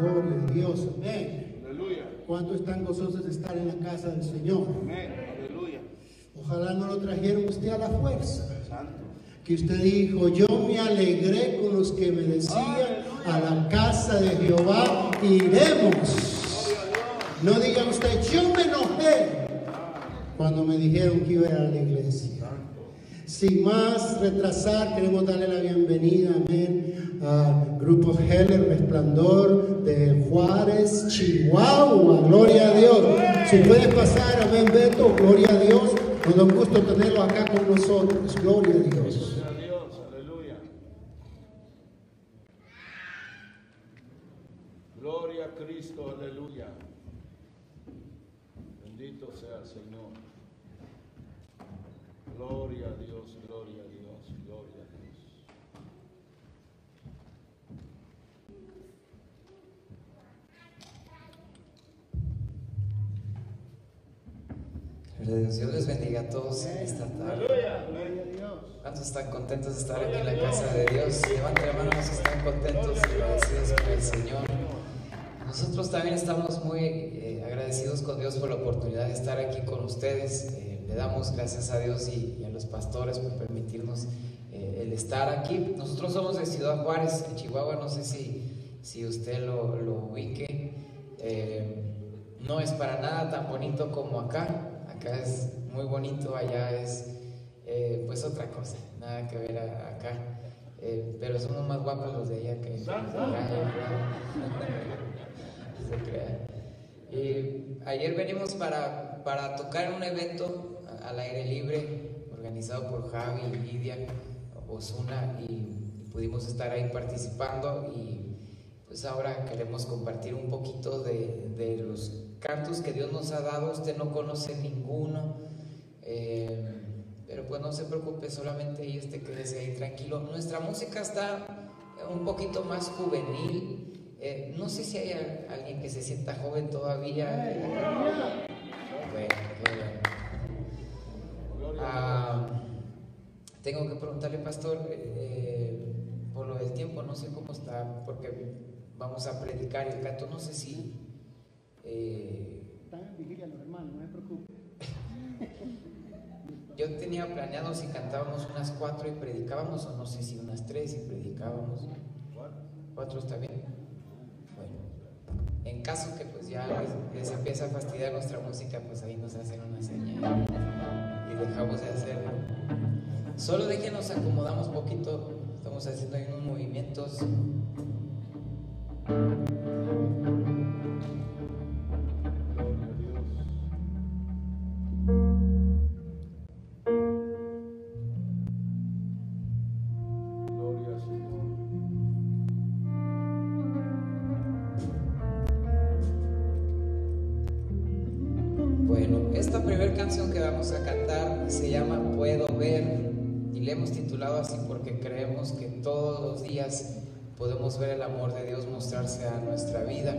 Gloria a Dios. Amén. ¿Cuántos están gozosos de estar en la casa del Señor? Amén. Aleluya. Ojalá no lo trajeron usted a la fuerza. Que usted dijo, yo me alegré con los que me decían, a la casa de Jehová iremos. No diga usted, yo me enojé cuando me dijeron que iba a ir a la iglesia. Sin más retrasar, queremos darle la bienvenida, amén, al Grupo Heller Resplandor de Juárez, Chihuahua. Gloria a Dios. Si puede pasar, amén, Beto, gloria a Dios. Nos da un gusto tenerlo acá con nosotros. Gloria a Dios. Gloria a Cristo, aleluya. Bendito sea el Señor. Gloria a Dios, gloria a Dios, gloria a Dios. Dios les bendiga a todos esta tarde. ¿Cuántos están contentos de estar aquí en la casa de Dios? Levanten la mano los que están contentos y agradecidos con el Señor. Nosotros también estamos muy eh, agradecidos con Dios por la oportunidad de estar aquí con ustedes. Eh, le damos gracias a Dios y, a los pastores por permitirnos eh, el estar aquí. Nosotros somos de Ciudad Juárez, en Chihuahua. No sé si, si usted lo, lo ubique. no es para nada tan bonito como acá. Acá es muy bonito, allá es pues otra cosa, nada que ver acá. pero somos más guapos los de allá que, y ayer venimos para, para tocar un evento al aire libre organizado por Javi y Lidia Osuna y, pudimos estar ahí participando y pues ahora queremos compartir un poquito de, de los cantos que Dios nos ha dado. Usted no conoce ninguno, eh, pero pues no se preocupe, solamente ahí este quédese ahí tranquilo. Nuestra música está un poquito más juvenil. Eh, no sé si hay alguien que se sienta joven todavía. Tengo que preguntarle, pastor, eh, por lo del tiempo, no sé cómo está, porque vamos a predicar el canto, no sé si... Eh, está en vigilia los hermanos, no se preocupe. Yo tenía planeado si cantábamos unas cuatro y predicábamos, o no sé si unas tres y predicábamos. ¿Cuatro está bien? En caso que pues ya les, empieza a fastidiar nuestra música, pues ahí nos hacen una señal y dejamos de hacerlo. Solo déjenos acomodamos poquito, estamos haciendo unos movimientos. Ver el amor de Dios mostrarse a nuestra vida.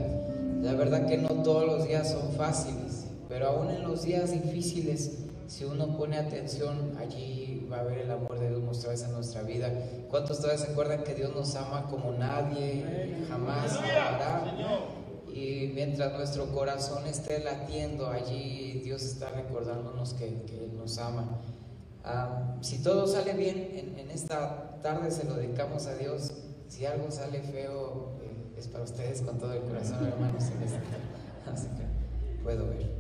La verdad que no todos los días son fáciles, pero aún en los días difíciles, si uno pone atención, allí va a ver el amor de Dios mostrarse a nuestra vida. ¿Cuántos todavía se acuerdan que Dios nos ama como nadie jamás amará? Y mientras nuestro corazón esté latiendo allí, Dios está recordándonos que, Él nos ama. Ah, si todo sale bien, en, esta tarde se lo dedicamos a Dios si algo sale feo, eh, es para ustedes con todo el corazón, hermanos. Así que puedo ver.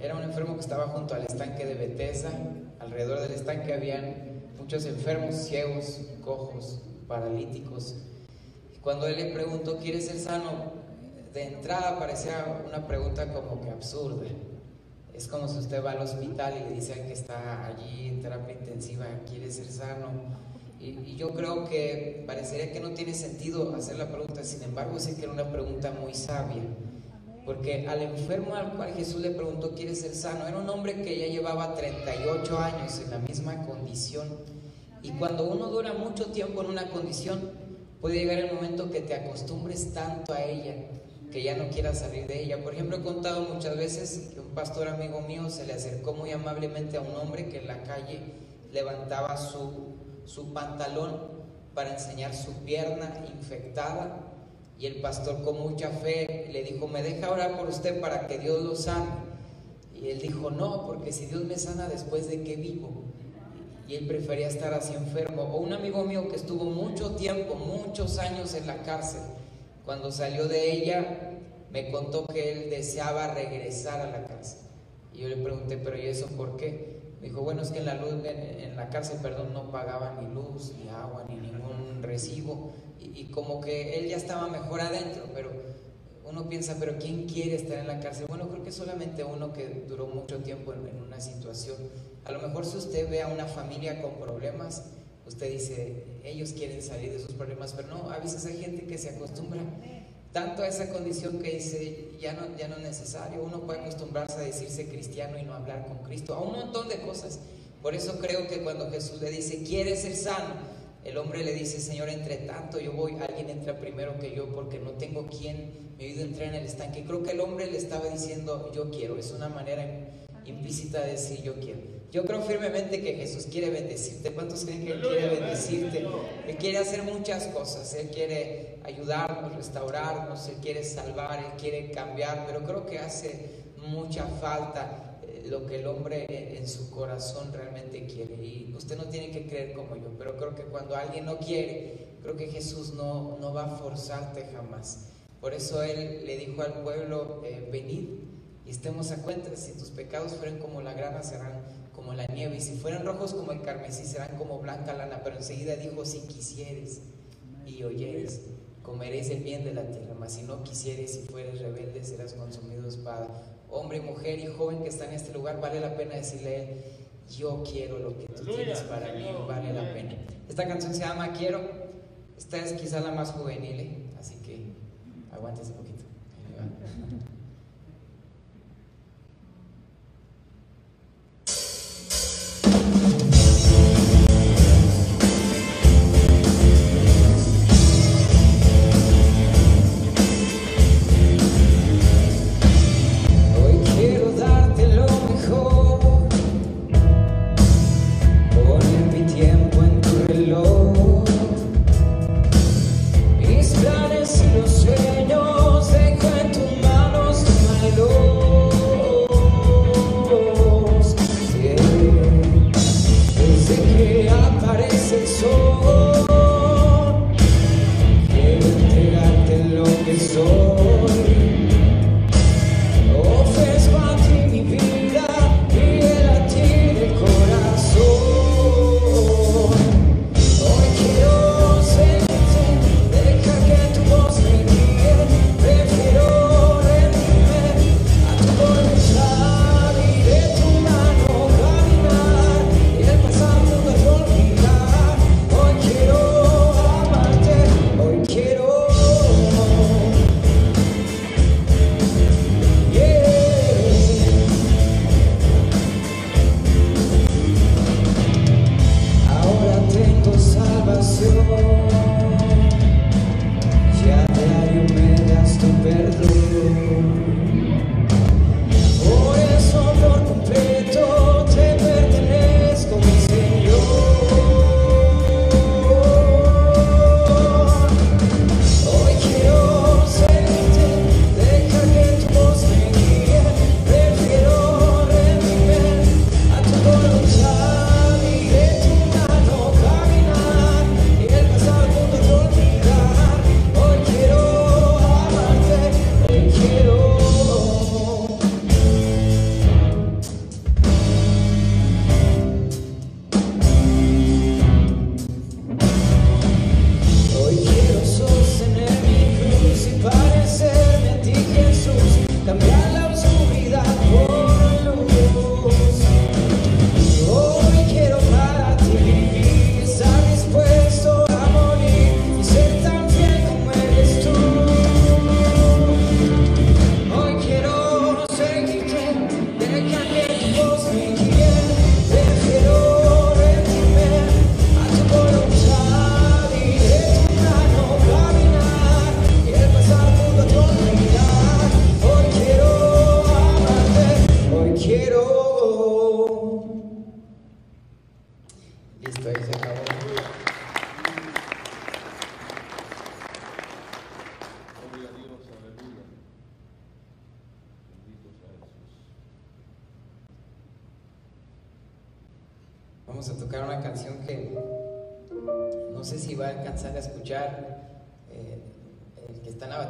Era un enfermo que estaba junto al estanque de Bethesda. Alrededor del estanque habían muchos enfermos, ciegos, cojos, paralíticos. Y cuando él le preguntó, ¿quieres ser sano? De entrada parecía una pregunta como que absurda. Es como si usted va al hospital y le dice al que está allí en terapia intensiva, ¿quiere ser sano? Y, yo creo que parecería que no tiene sentido hacer la pregunta, sin embargo sé que era una pregunta muy sabia. Porque al enfermo al cual Jesús le preguntó, ¿quieres ser sano? Era un hombre que ya llevaba 38 años en la misma condición. Y cuando uno dura mucho tiempo en una condición, puede llegar el momento que te acostumbres tanto a ella que ya no quieras salir de ella. Por ejemplo, he contado muchas veces que un pastor amigo mío se le acercó muy amablemente a un hombre que en la calle levantaba su, su pantalón para enseñar su pierna infectada y el pastor con mucha fe le dijo, ¿me deja orar por usted para que Dios lo sane? Y él dijo, no, porque si Dios me sana después de que vivo. Y él prefería estar así enfermo. O un amigo mío que estuvo mucho tiempo, muchos años en la cárcel, cuando salió de ella, me contó que él deseaba regresar a la cárcel. Y yo le pregunté, pero ¿y eso por qué? Me dijo, bueno, es que en la, luz, en la cárcel, perdón, no pagaban ni luz, ni agua, ni ningún recibo y, como que él ya estaba mejor adentro, pero uno piensa, pero ¿quién quiere estar en la cárcel? Bueno, creo que solamente uno que duró mucho tiempo en, en una situación. A lo mejor si usted ve a una familia con problemas, usted dice, ellos quieren salir de sus problemas, pero no, a veces hay gente que se acostumbra tanto a esa condición que dice, ya no, ya no es necesario, uno puede acostumbrarse a decirse cristiano y no hablar con Cristo, a un montón de cosas. Por eso creo que cuando Jesús le dice, quiere ser sano, el hombre le dice, Señor, entre tanto yo voy, alguien entra primero que yo porque no tengo quien me ayude a entrar en el estanque. Creo que el hombre le estaba diciendo, yo quiero, es una manera implícita de decir yo quiero. Yo creo firmemente que Jesús quiere bendecirte. ¿Cuántos creen que Él quiere bendecirte? Él quiere hacer muchas cosas. Él quiere ayudarnos, restaurarnos, Él quiere salvar, Él quiere cambiar. Pero creo que hace mucha falta eh, lo que el hombre en su corazón realmente quiere. Y usted no tiene que creer como yo, pero creo que cuando alguien no quiere, creo que Jesús no, no va a forzarte jamás. Por eso Él le dijo al pueblo, eh, venid y estemos a cuenta, si tus pecados fueran como la grana, serán como la nieve, y si fueran rojos como el carmesí, serán como blanca lana, pero enseguida dijo, si quisieres y oyeres, comeréis el bien de la tierra, mas si no quisieres y fueres rebelde, serás consumido espada. Hombre, mujer y joven que está en este lugar, vale la pena decirle a él, yo quiero lo que tú tienes para mí, vale la pena. Esta canción se llama Quiero, esta es quizá la más juvenil, ¿eh? así que aguántese un poquito.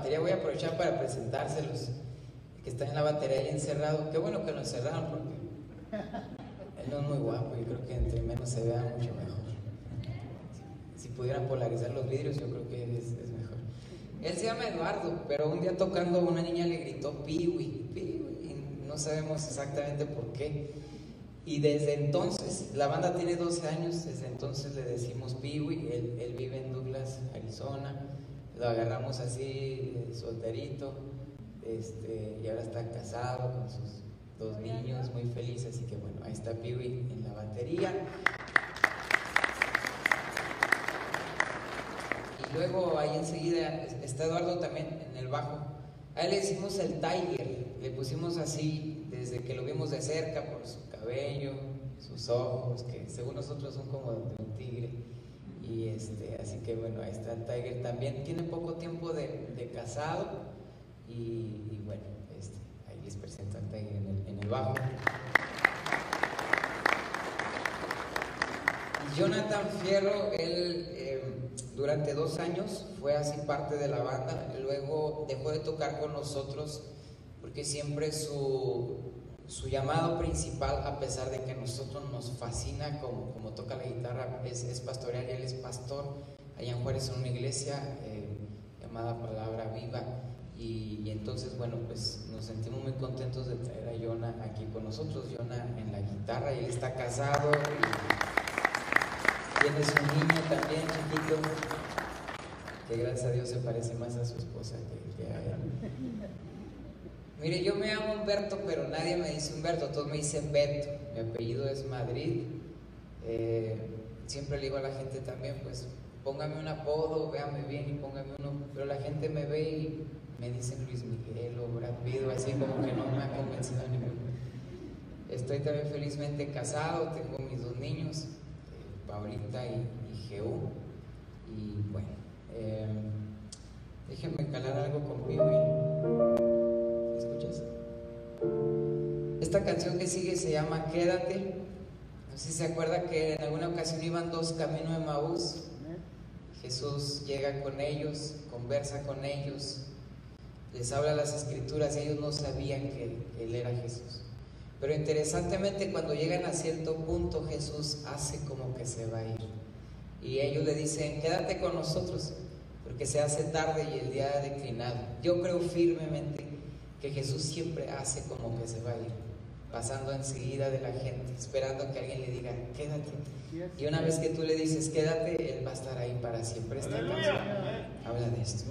Batería. Voy a aprovechar para presentárselos. El que está en la batería ahí encerrado. Qué bueno que lo encerraron porque él no es muy guapo y creo que entre menos se vea mucho mejor. Si pudieran polarizar los vidrios, yo creo que es, es mejor. Él se llama Eduardo, pero un día tocando una niña le gritó Piwi, Piwi, y no sabemos exactamente por qué. Y desde entonces, la banda tiene 12 años, desde entonces le decimos Piwi, él, él vive en Douglas, Arizona, lo agarramos así, eh, solterito, este, y ahora está casado con sus dos niños, muy feliz, así que bueno, ahí está Piwi en la batería. Y luego ahí enseguida está Eduardo también en el bajo. A él le hicimos el Tiger, le pusimos así desde que lo vimos de cerca por su cabello, sus ojos, que según nosotros son como de un tigre. Y este, así que bueno, ahí está el Tiger también. Tiene poco tiempo de, de casado y, bueno, este, ahí les presento al Tiger en el, bajo. Jonathan Fierro, él eh, durante dos años fue así parte de la banda, luego dejó de tocar con nosotros porque siempre su, su llamado principal, a pesar de que a nosotros nos fascina como, toca la guitarra, es, es pastorear él es pastor allá en Juárez en una iglesia eh, llamada Palabra Viva. Y, entonces, bueno, pues nos sentimos muy contentos de traer a Jonah aquí con nosotros. Jonah en la guitarra, él está casado y tiene su niño también chiquito, que gracias a Dios se parece más a su esposa que, que a él. Mire, yo me llamo Humberto, pero nadie me dice Humberto, todos me dicen Beto. Mi apellido es Madrid. Eh, siempre le digo a la gente también, pues póngame un apodo, véame bien y póngame uno. Pero la gente me ve y me dicen Luis Miguel o Brad Pitt, así como que no me ha convencido ninguno. Estoy también felizmente casado, tengo mis dos niños, eh, Paulita y, y Jeú. Y bueno, eh, déjenme calar algo conmigo. Y, Esta canción que sigue se llama Quédate. No sé si se acuerda que en alguna ocasión iban dos caminos de Maús. Jesús llega con ellos, conversa con ellos, les habla las escrituras y ellos no sabían que Él era Jesús. Pero interesantemente cuando llegan a cierto punto Jesús hace como que se va a ir. Y ellos le dicen, quédate con nosotros, porque se hace tarde y el día ha declinado. Yo creo firmemente que Jesús siempre hace como que se va a ir, pasando enseguida de la gente, esperando que alguien le diga, quédate. Y una vez que tú le dices, quédate, Él va a estar ahí para siempre. Esta canción habla de esto.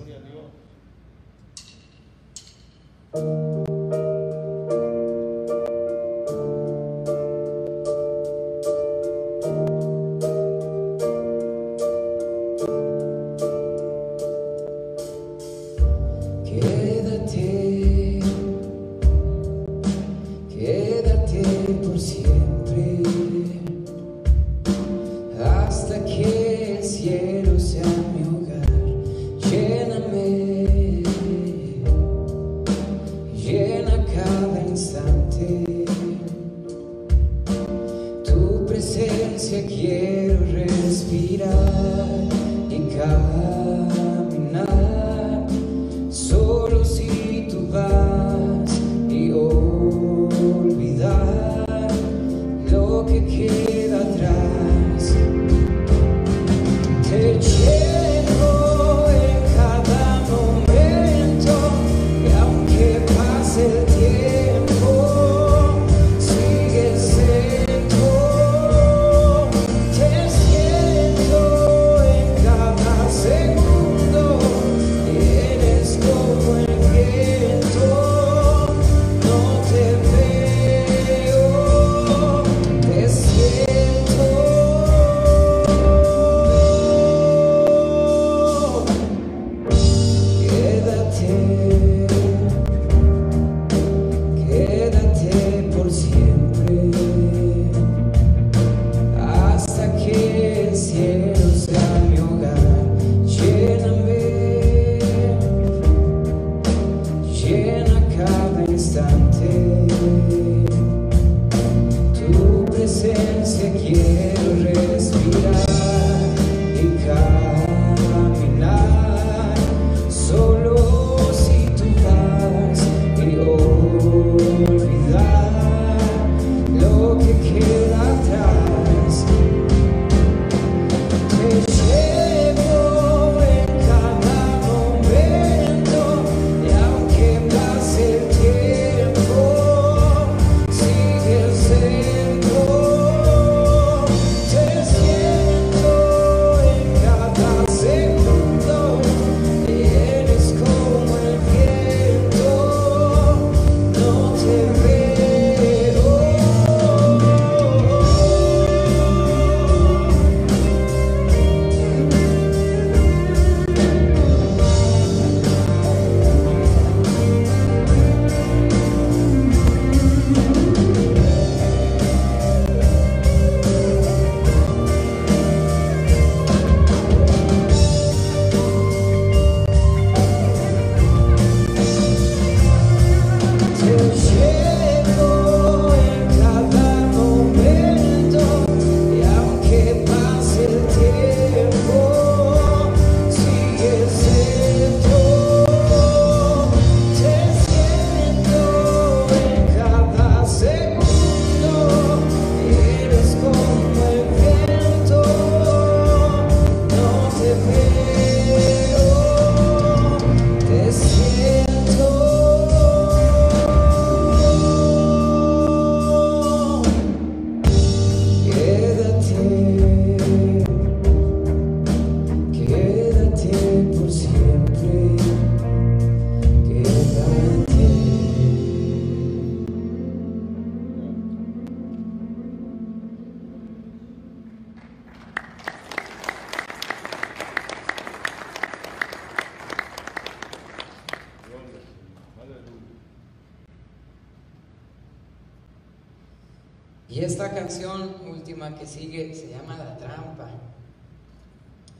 Y esta canción última que sigue se llama La Trampa.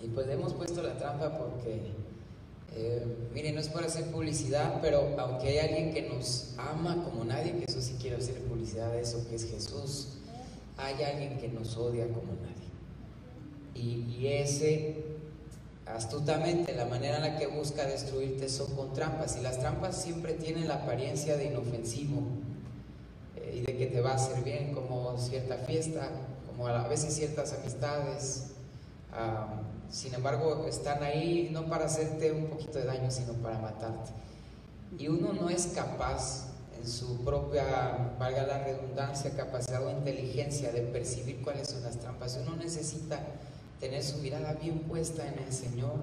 Y pues hemos puesto la trampa porque, eh, miren, no es para hacer publicidad, pero aunque hay alguien que nos ama como nadie, que eso sí quiero hacer publicidad de eso, que es Jesús, hay alguien que nos odia como nadie. Y, y ese, astutamente, la manera en la que busca destruirte son con trampas. Y las trampas siempre tienen la apariencia de inofensivo de que te va a hacer bien, como cierta fiesta, como a veces ciertas amistades. sin embargo, están ahí no para hacerte un poquito de daño, sino para matarte. Y uno no es capaz en su propia, valga la redundancia, capacidad o inteligencia de percibir cuáles son las trampas. Uno necesita tener su mirada bien puesta en el Señor.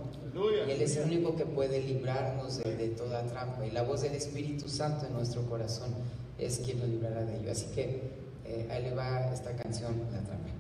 Y Él es el único que puede librarnos de, de toda trampa. Y la voz del Espíritu Santo en nuestro corazón es quien nos librará de ello. Así que eh, ahí le va esta canción, La Trampa.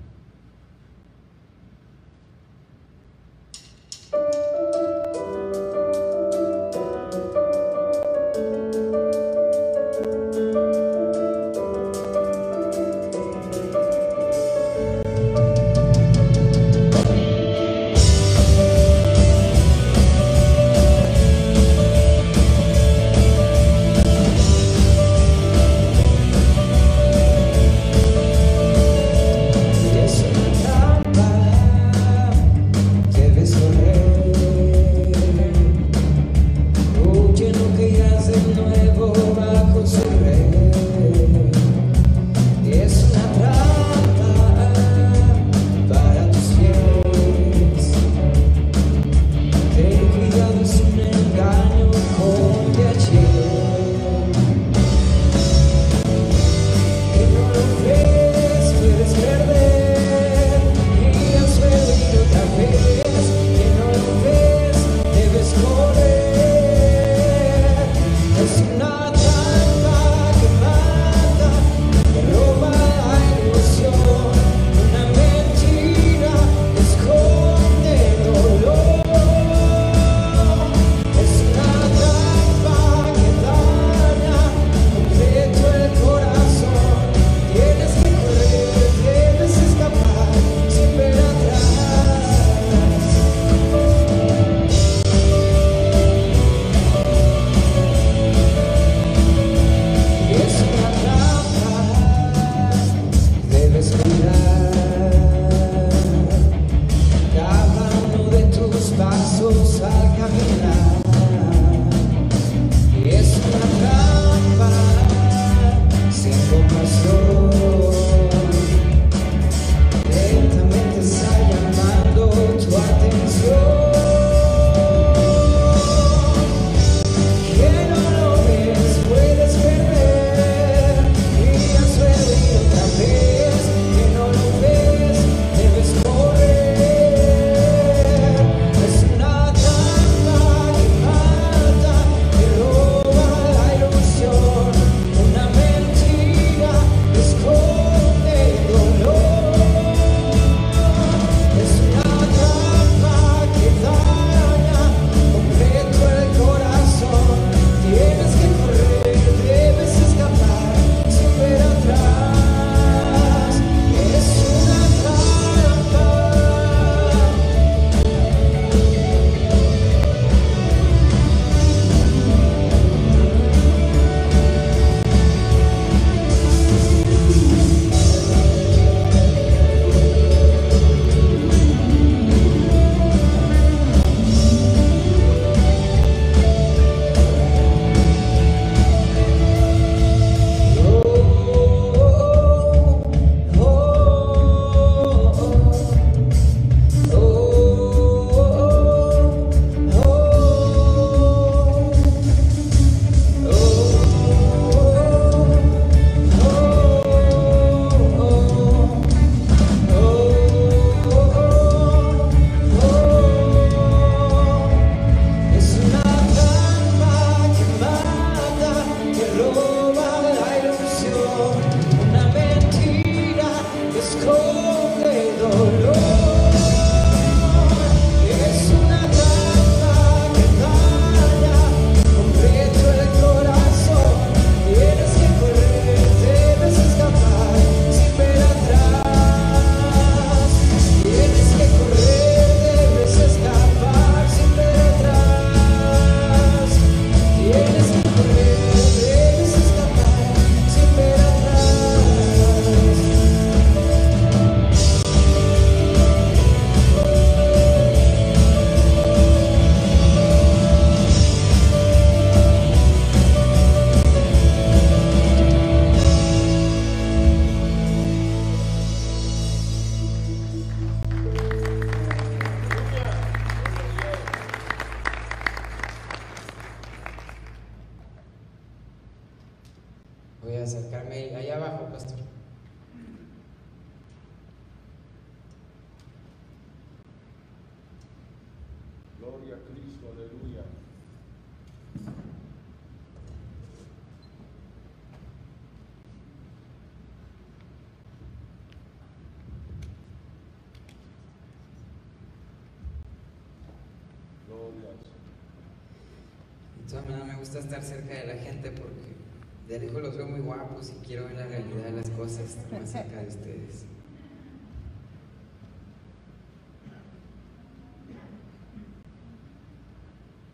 Más cerca de ustedes.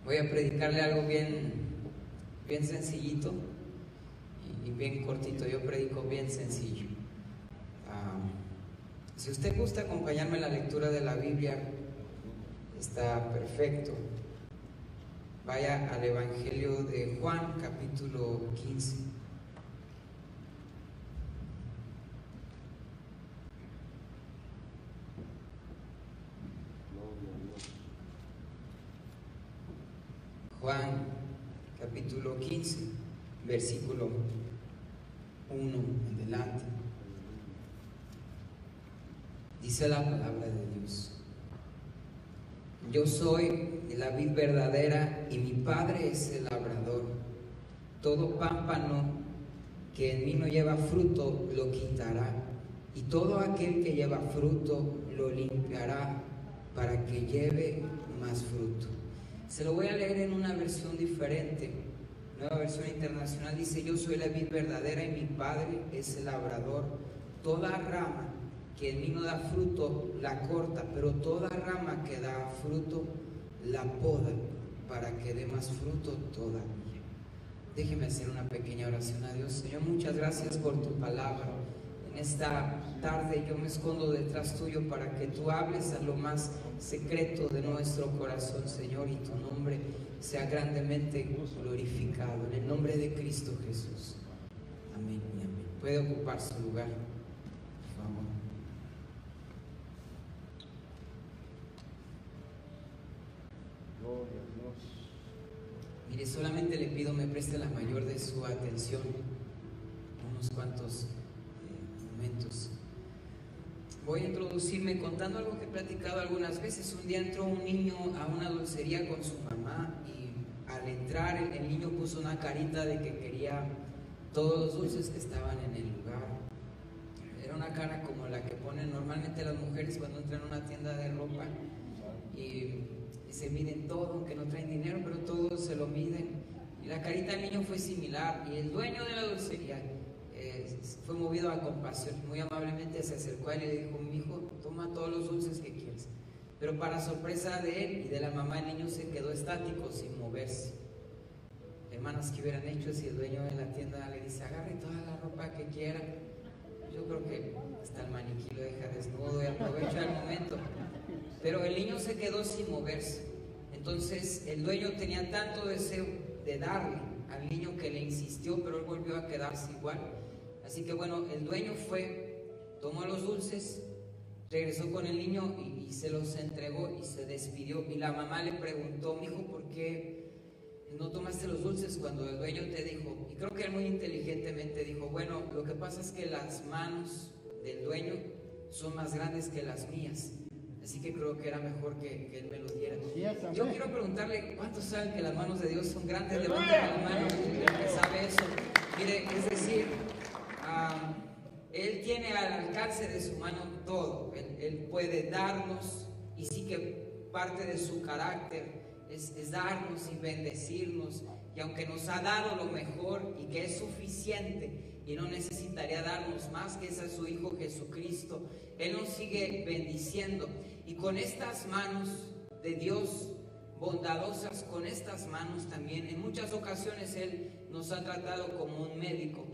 Voy a predicarle algo bien, bien sencillito y, bien cortito. Yo predico bien sencillo. Si usted gusta acompañarme en la lectura de la Biblia, está perfecto. Vaya al Evangelio de Juan, capítulo 15. Gloria a Dios. Juan, capítulo 15, versículo 1 en adelante. Dice la palabra de Dios. Yo soy la vid verdadera y mi padre es el labrador. Todo pámpano que en mí no lleva fruto lo quitará, y todo aquel que lleva fruto lo limpiará para que lleve más fruto. Se lo voy a leer en una versión diferente. Nueva versión internacional dice, yo soy la vid verdadera y mi padre es el labrador. Toda rama que en mí no da fruto la corta, pero toda rama que da fruto la poda para que dé más fruto todavía. Déjeme hacer una pequeña oración a Dios. Señor, muchas gracias por tu palabra. Esta tarde yo me escondo detrás tuyo para que tú hables a lo más secreto de nuestro corazón, Señor, y tu nombre sea grandemente glorificado. En el nombre de Cristo Jesús. Amén y amén. Puede ocupar su lugar, por favor. Gloria a Dios. Mire, solamente le pido me preste la mayor de su atención, unos cuantos momentos. Voy a introducirme contando algo que he platicado algunas veces. Un día entró un niño a una dulcería con su mamá y al entrar el, niño puso una carita de que quería todos los dulces que estaban en el lugar. Era una cara como la que ponen normalmente las mujeres cuando entran a una tienda de ropa y se miden todo, aunque no traen dinero, pero todos se lo miden. Y la carita del niño fue similar y el dueño de la dulcería eh, fue movido a compasión. Muy amablemente se acercó a él y le dijo, mi hijo, toma todos los dulces que quieres. Pero para sorpresa de él y de la mamá, el niño se quedó estático, sin moverse. Hermanas, ¿qué hubieran hecho si el dueño de la tienda le dice, agarre toda la ropa que quiera? Yo creo que hasta el maniquí lo deja desnudo y aprovecha el momento. Pero el niño se quedó sin moverse. Entonces el dueño tenía tanto deseo de darle al niño que le insistió, pero él volvió a quedarse igual. Así que bueno, el dueño fue, tomó los dulces, regresó con el niño y, y se los entregó y se despidió. Y la mamá le preguntó, mijo, ¿por qué no tomaste los dulces cuando el dueño te dijo? Y creo que él muy inteligentemente dijo, bueno, lo que pasa es que las manos del dueño son más grandes que las mías. Así que creo que era mejor que, que él me lo diera. Sí. Yo quiero preguntarle, ¿cuántos saben que las manos de Dios son grandes? Levanten la mano, el que sabe eso. Mire, es decir, Él tiene al alcance de su mano todo. Él, Él puede darnos y sí que parte de su carácter es, es darnos y bendecirnos. Y aunque nos ha dado lo mejor y que es suficiente y no necesitaría darnos más que es a su Hijo Jesucristo, Él nos sigue bendiciendo. Y con estas manos de Dios bondadosas, con estas manos también, en muchas ocasiones Él nos ha tratado como un médico,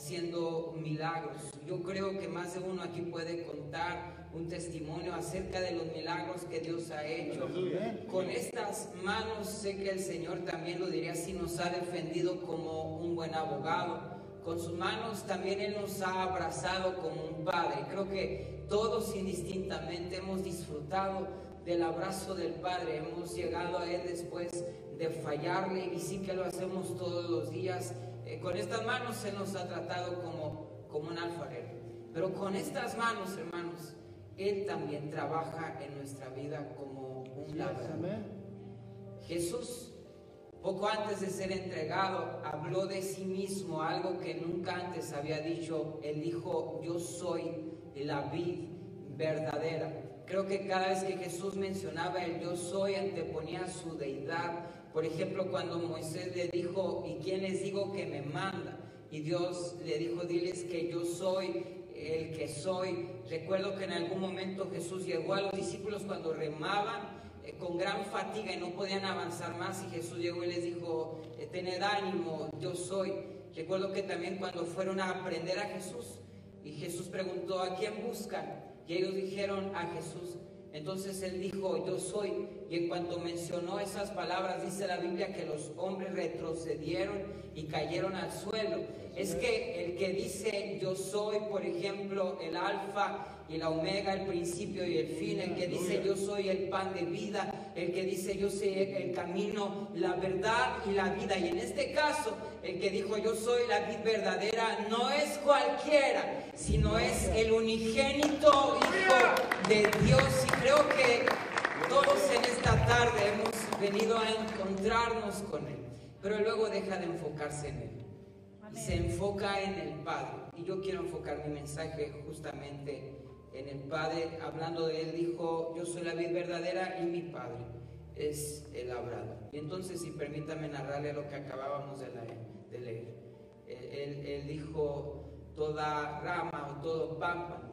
haciendo milagros. Yo creo que más de uno aquí puede contar un testimonio acerca de los milagros que Dios ha hecho. Con estas manos sé que el Señor también lo diría así, nos ha defendido como un buen abogado. Con sus manos también Él nos ha abrazado como un padre. Creo que todos indistintamente hemos disfrutado del abrazo del Padre. Hemos llegado a Él después de fallarle y sí que lo hacemos todos los días. Eh, con estas manos Él nos ha tratado como, como un alfarero. Pero con estas manos, hermanos, Él también trabaja en nuestra vida como un labrador. Jesús, poco antes de ser entregado, habló de sí mismo, algo que nunca antes había dicho. Él dijo, yo soy la vid verdadera. Creo que cada vez que Jesús mencionaba el yo soy, anteponía su deidad. Por ejemplo, cuando Moisés le dijo, ¿y quién les digo que me manda? Y Dios le dijo, diles que yo soy el que soy. Recuerdo que en algún momento Jesús llegó a los discípulos cuando remaban eh, con gran fatiga y no podían avanzar más y Jesús llegó y les dijo, eh, tened ánimo, yo soy. Recuerdo que también cuando fueron a aprender a Jesús y Jesús preguntó, ¿a quién buscan? Y ellos dijeron a Jesús. Entonces él dijo, yo soy. Y en cuanto mencionó esas palabras, dice la Biblia que los hombres retrocedieron y cayeron al suelo. Es que el que dice, yo soy, por ejemplo, el alfa y la omega, el principio y el fin, el que dice, yo soy el pan de vida, el que dice, yo soy el camino, la verdad y la vida. Y en este caso, el que dijo, yo soy la vida verdadera, no es cualquiera, sino es el unigénito Hijo de Dios. Y creo que todos en esta tarde hemos venido a encontrarnos con Él, pero luego deja de enfocarse en Él. Y se enfoca en el Padre. Y yo quiero enfocar mi mensaje justamente en el Padre. Hablando de Él, dijo, yo soy la vida verdadera y mi Padre es el labrador. Y entonces, si permítame narrarle lo que acabábamos de leer. Él, él dijo, toda rama o todo pámpano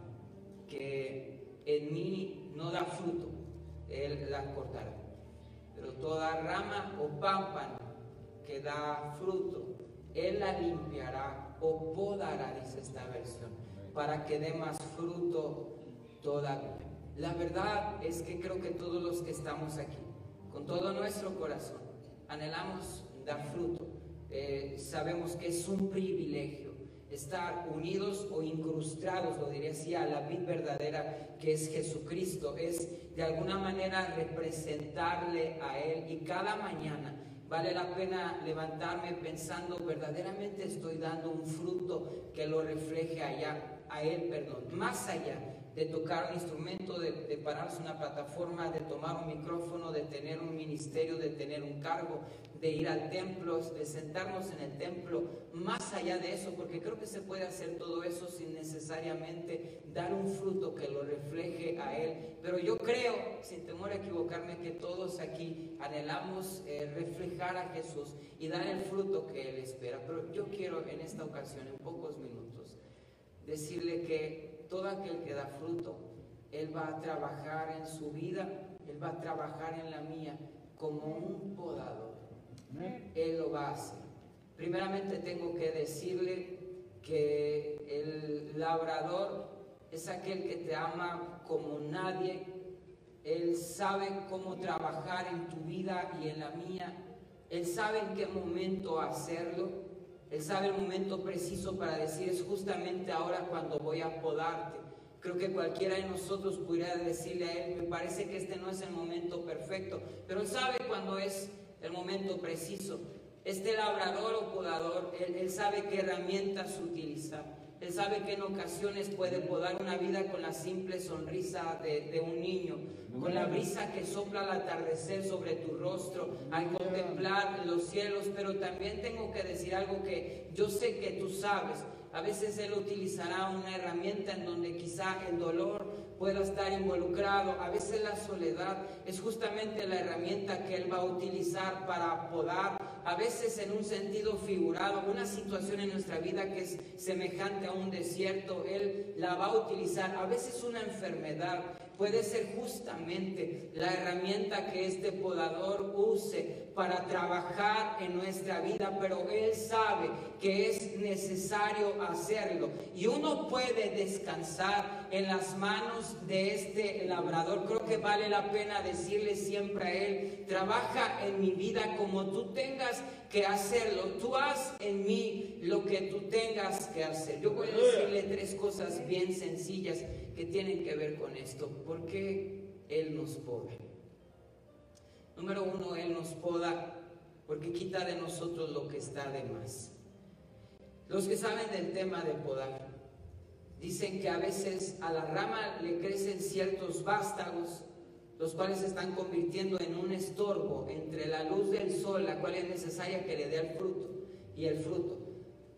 que en mí no da fruto, Él la cortará. Pero toda rama o pámpano que da fruto, Él la limpiará o podará, dice esta versión, para que dé más fruto todavía. La verdad es que creo que todos los que estamos aquí, con todo nuestro corazón, anhelamos dar fruto. Eh, sabemos que es un privilegio estar unidos o incrustados, lo diría así, a la vid verdadera que es Jesucristo. Es de alguna manera representarle a Él y cada mañana vale la pena levantarme pensando, verdaderamente estoy dando un fruto que lo refleje allá, a Él, perdón, más allá de tocar un instrumento, de, de, pararse una plataforma, de tomar un micrófono, de tener un ministerio, de tener un cargo, de ir al templo, de sentarnos en el templo, más allá de eso, porque creo que se puede hacer todo eso sin necesariamente dar un fruto que lo refleje a Él. Pero yo creo, sin temor a equivocarme, que todos aquí anhelamos eh, reflejar a Jesús y dar el fruto que Él espera. Pero yo quiero en esta ocasión, en pocos minutos, decirle que todo aquel que da fruto, Él va a trabajar en su vida, Él va a trabajar en la mía como un podador. Él lo va a hacer. Primeramente tengo que decirle que el labrador es aquel que te ama como nadie. Él sabe cómo trabajar en tu vida y en la mía. Él sabe en qué momento hacerlo. Él sabe el momento preciso para decir es justamente ahora cuando voy a podarte. Creo que cualquiera de nosotros pudiera decirle a Él, me parece que este no es el momento perfecto, pero Él sabe cuando es el momento preciso. Este labrador o podador, él, él, sabe qué herramientas utilizar. Él sabe que en ocasiones puede podar una vida con la simple sonrisa de, de un niño, con la brisa que sopla al atardecer sobre tu rostro, al contemplar los cielos. Pero también tengo que decir algo que yo sé que tú sabes. A veces Él utilizará una herramienta en donde quizá el dolor pueda estar involucrado. A veces la soledad es justamente la herramienta que Él va a utilizar para podar. A veces en un sentido figurado, una situación en nuestra vida que es semejante a un desierto, Él la va a utilizar. A veces una enfermedad puede ser justamente la herramienta que este podador use para trabajar en nuestra vida, pero Él sabe que es necesario hacerlo. Y uno puede descansar en las manos de este labrador. Creo que vale la pena decirle siempre a Él, trabaja en mi vida como tú tengas que hacerlo. Tú haz en mí lo que tú tengas que hacer. Yo voy a decirle tres cosas bien sencillas que tienen que ver con esto. ¿Por qué Él nos poda? Número uno, Él nos poda porque quita de nosotros lo que está de más. Los que saben del tema de podar dicen que a veces a la rama le crecen ciertos vástagos los cuales se están convirtiendo en un estorbo entre la luz del sol, la cual es necesaria que le dé el fruto, y el fruto.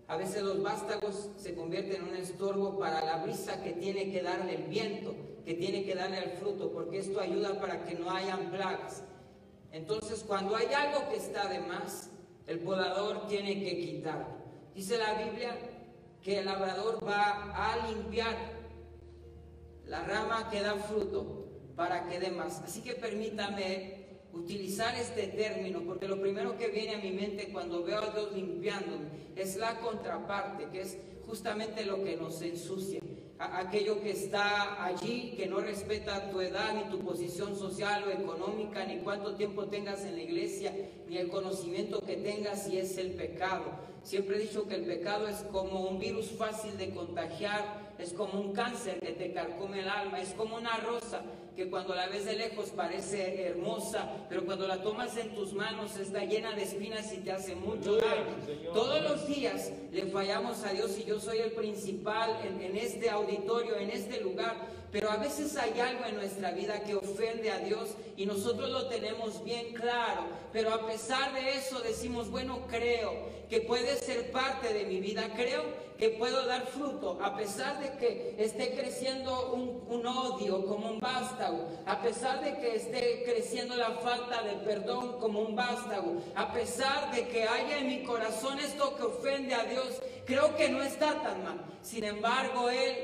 A veces los vástagos se convierten en un estorbo para la brisa que tiene que darle el viento, que tiene que darle el fruto, porque esto ayuda para que no hayan plagas. Entonces, cuando hay algo que está de más, el podador tiene que quitarlo. Dice la Biblia que el labrador va a limpiar la rama que da fruto para que dé más. Así que permítame utilizar este término, porque lo primero que viene a mi mente cuando veo a Dios limpiándome es la contraparte, que es justamente lo que nos ensucia aquello que está allí, que no respeta tu edad, ni tu posición social o económica, ni cuánto tiempo tengas en la iglesia, ni el conocimiento que tengas, y es el pecado. Siempre he dicho que el pecado es como un virus fácil de contagiar, es como un cáncer que te carcome el alma, es como una rosa que cuando la ves de lejos parece hermosa, pero cuando la tomas en tus manos está llena de espinas y te hace mucho daño. Todos los días le fallamos a Dios y yo soy el principal en, en este auditorio, en este lugar, pero a veces hay algo en nuestra vida que ofende a Dios y nosotros lo tenemos bien claro, pero a pesar de eso decimos, bueno, creo que puede ser parte de mi vida, creo que puedo dar fruto, a pesar de que esté creciendo un, odio como un vástago, a pesar de que esté creciendo la falta de perdón como un vástago, a pesar de que haya en mi corazón esto que ofende a Dios, creo que no está tan mal. Sin embargo, Él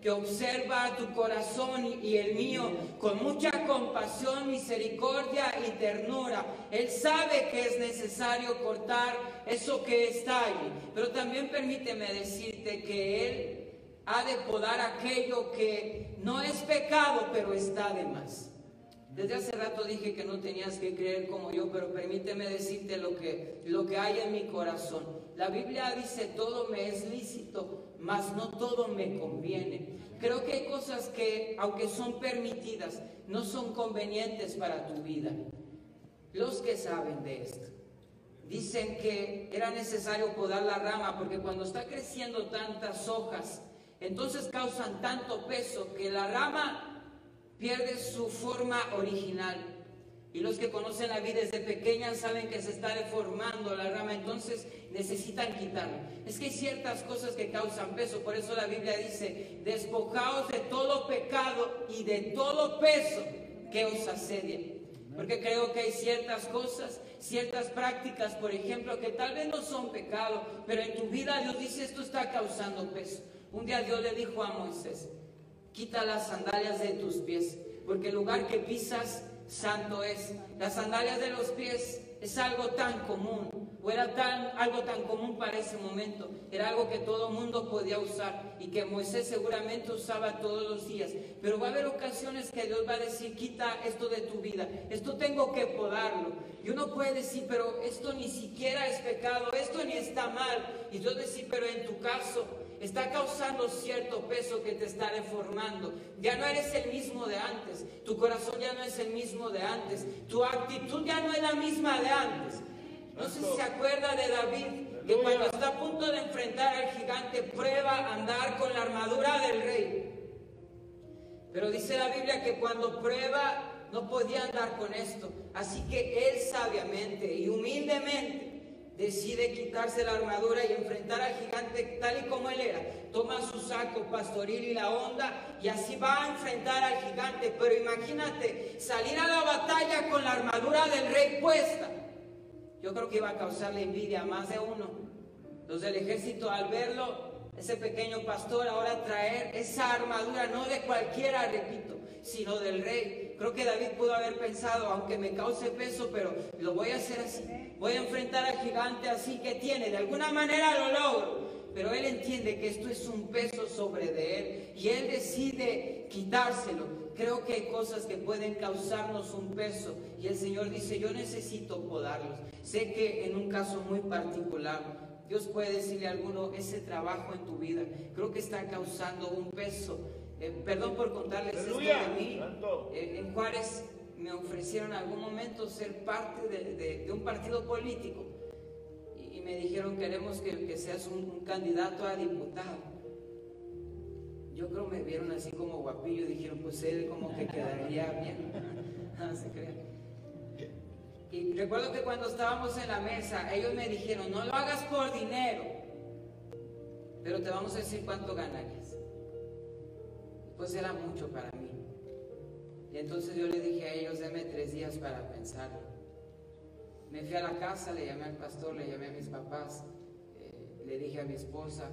que observa tu corazón y el mío con mucha compasión, misericordia y ternura. Él sabe que es necesario cortar eso que está allí, pero también permíteme decirte que Él ha de podar aquello que no es pecado, pero está de más. Desde hace rato dije que no tenías que creer como yo, pero permíteme decirte lo que, lo que hay en mi corazón. La Biblia dice, todo me es lícito, mas no todo me conviene. Creo que hay cosas que, aunque son permitidas, no son convenientes para tu vida. Los que saben de esto dicen que era necesario podar la rama porque cuando está creciendo tantas hojas, entonces causan tanto peso que la rama pierde su forma original. Y los que conocen la vida desde pequeña saben que se está deformando la rama, entonces necesitan quitarlo. Es que hay ciertas cosas que causan peso, por eso la Biblia dice, despojaos de todo pecado y de todo peso que os asedia. Porque creo que hay ciertas cosas, ciertas prácticas, por ejemplo, que tal vez no son pecado, pero en tu vida Dios dice esto está causando peso. Un día Dios le dijo a Moisés, Quita las sandalias de tus pies, porque el lugar que pisas santo es. Las sandalias de los pies es algo tan común, o era tan, algo tan común para ese momento, era algo que todo mundo podía usar y que Moisés seguramente usaba todos los días. Pero va a haber ocasiones que Dios va a decir, quita esto de tu vida, esto tengo que podarlo. Y uno puede decir, pero esto ni siquiera es pecado, esto ni está mal. Y Dios decir, pero en tu caso, está causando cierto peso que te está deformando. Ya no eres el mismo de antes, tu corazón ya no es el mismo de antes, tu actitud ya no es la misma de antes. No sé si se acuerda de David, que cuando está a punto de enfrentar al gigante, prueba andar con la armadura del rey. Pero dice la Biblia que cuando prueba no podía andar con esto. Así que él sabiamente y humildemente decide quitarse la armadura y enfrentar al gigante tal y como él era. Toma su saco pastoril y la onda y así va a enfrentar al gigante. Pero imagínate salir a la batalla con la armadura del rey puesta. Yo creo que iba a causarle envidia a más de uno. Los del ejército al verlo, ese pequeño pastor ahora traer esa armadura, no de cualquiera, repito, sino del rey. Creo que David pudo haber pensado, aunque me cause peso, pero lo voy a hacer así. Voy a enfrentar al gigante así que tiene. De alguna manera lo logro. Pero él entiende que esto es un peso sobre de él y él decide quitárselo. Creo que hay cosas que pueden causarnos un peso y el Señor dice, yo necesito podarlos. Sé que en un caso muy particular, Dios puede decirle a alguno, ese trabajo en tu vida, creo que está causando un peso eh, perdón por contarles esto de mí. Eh, en Juárez me ofrecieron en algún momento ser parte de, un partido político y, me dijeron queremos que, seas un, candidato a diputado. Yo creo me vieron así como guapillo dijeron pues él como que quedaría bien. Se crean. Y recuerdo que cuando estábamos en la mesa, ellos me dijeron, no lo hagas por dinero, pero te vamos a decir cuánto ganarías. Pues era mucho para mí. Y entonces yo le dije a ellos, denme tres días para pensarlo. Me fui a la casa, le llamé al pastor, le llamé a mis papás, eh, le dije a mi esposa.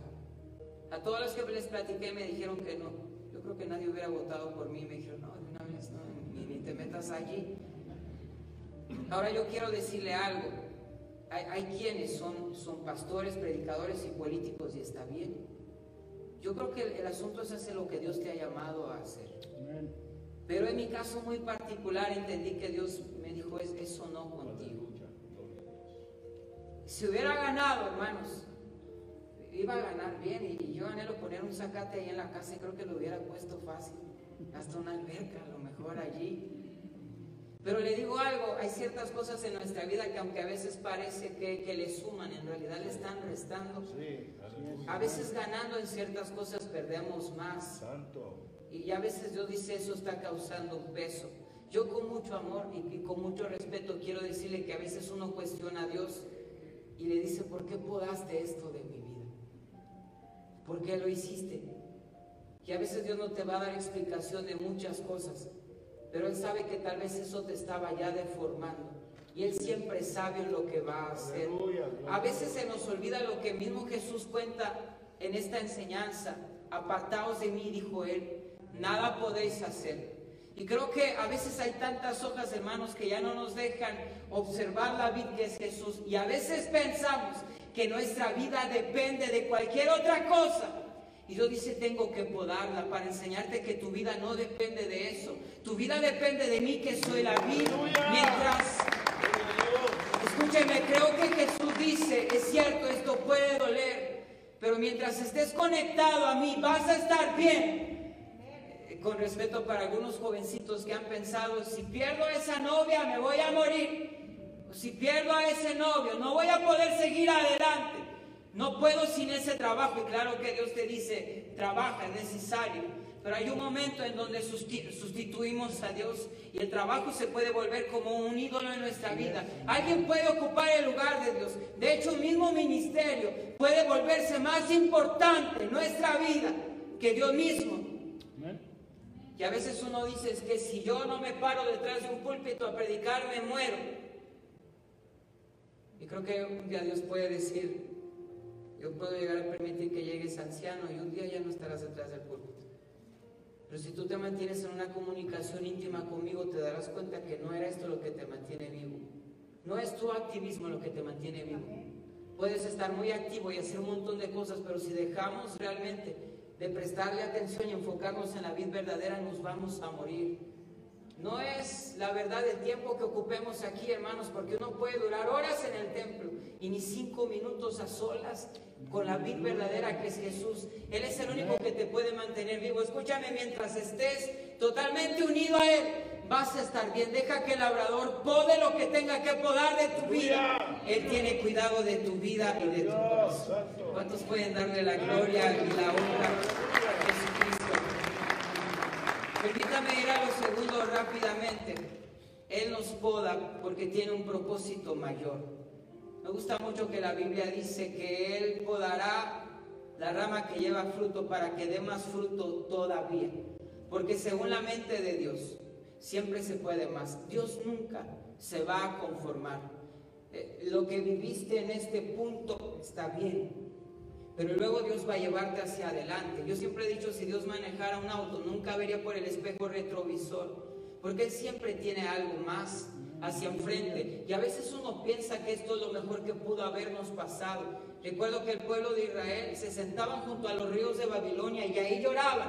A todos los que les platiqué me dijeron que no. Yo creo que nadie hubiera votado por mí. Me dijeron, no, de una vez, no, ni, ni te metas allí. Ahora yo quiero decirle algo. Hay, hay, quienes son, son pastores, predicadores y políticos y está bien. Yo creo que el, el asunto es hacer lo que Dios te ha llamado a hacer. Pero en mi caso muy particular entendí que Dios me dijo, es, eso no contigo. Si hubiera ganado, hermanos, iba a ganar bien y, y yo anhelo poner un zacate ahí en la casa y creo que lo hubiera puesto fácil. Hasta una alberca, a lo mejor allí. Pero le digo algo, hay ciertas cosas en nuestra vida que aunque a veces parece que, que, le suman, en realidad le están restando. A veces ganando en ciertas cosas perdemos más. Y a veces Dios dice eso está causando un peso. Yo con mucho amor y, y con mucho respeto quiero decirle que a veces uno cuestiona a Dios y le dice, ¿por qué podaste esto de mi vida? ¿Por qué lo hiciste? Y a veces Dios no te va a dar explicación de muchas cosas pero Él sabe que tal vez eso te estaba ya deformando. Y Él siempre sabe lo que va a hacer. A veces se nos olvida lo que mismo Jesús cuenta en esta enseñanza. Apartaos de mí, dijo Él, nada podéis hacer. Y creo que a veces hay tantas hojas, hermanos, que ya no nos dejan observar la vida que es Jesús. Y a veces pensamos que nuestra vida depende de cualquier otra cosa. Y Dios dice, tengo que podarla para enseñarte que tu vida no depende de eso. Tu vida depende de mí, que soy la vida. Mientras, escúcheme, creo que Jesús dice, es cierto, esto puede doler, pero mientras estés conectado a mí, vas a estar bien. Con respeto para algunos jovencitos que han pensado, si pierdo a esa novia, me voy a morir. Si pierdo a ese novio, no voy a poder seguir adelante. No puedo sin ese trabajo. Y claro que Dios te dice, trabaja, es necesario. Pero hay un momento en donde sustituimos a Dios y el trabajo se puede volver como un ídolo en nuestra vida. Alguien puede ocupar el lugar de Dios. De hecho, un mismo ministerio puede volverse más importante en nuestra vida que Dios mismo. Y a veces uno dice es que si yo no me paro detrás de un púlpito a predicar, me muero. Y creo que un día Dios puede decir, yo puedo llegar a permitir que llegues anciano y un día ya no estarás detrás del púlpito. Pero si tú te mantienes en una comunicación íntima conmigo, te darás cuenta que no era esto lo que te mantiene vivo. No es tu activismo lo que te mantiene vivo. Puedes estar muy activo y hacer un montón de cosas, pero si dejamos realmente de prestarle atención y enfocarnos en la vida verdadera, nos vamos a morir. No es la verdad el tiempo que ocupemos aquí, hermanos, porque uno puede durar horas en el templo y ni cinco minutos a solas con la vida verdadera que es Jesús. Él es el único que te puede mantener vivo. Escúchame, mientras estés totalmente unido a Él, vas a estar bien. Deja que el labrador pode lo que tenga que podar de tu vida. Él tiene cuidado de tu vida y de tu corazón. ¿Cuántos pueden darle la gloria y la honra a Jesucristo? Permítame ir a lo segundo rápidamente. Él nos poda porque tiene un propósito mayor. Me gusta mucho que la Biblia dice que Él podará la rama que lleva fruto para que dé más fruto todavía. Porque según la mente de Dios, siempre se puede más. Dios nunca se va a conformar. Eh, lo que viviste en este punto está bien, pero luego Dios va a llevarte hacia adelante. Yo siempre he dicho, si Dios manejara un auto, nunca vería por el espejo retrovisor, porque Él siempre tiene algo más hacia enfrente. Y a veces uno piensa que esto es lo mejor que pudo habernos pasado. Recuerdo que el pueblo de Israel se sentaban junto a los ríos de Babilonia y ahí lloraban,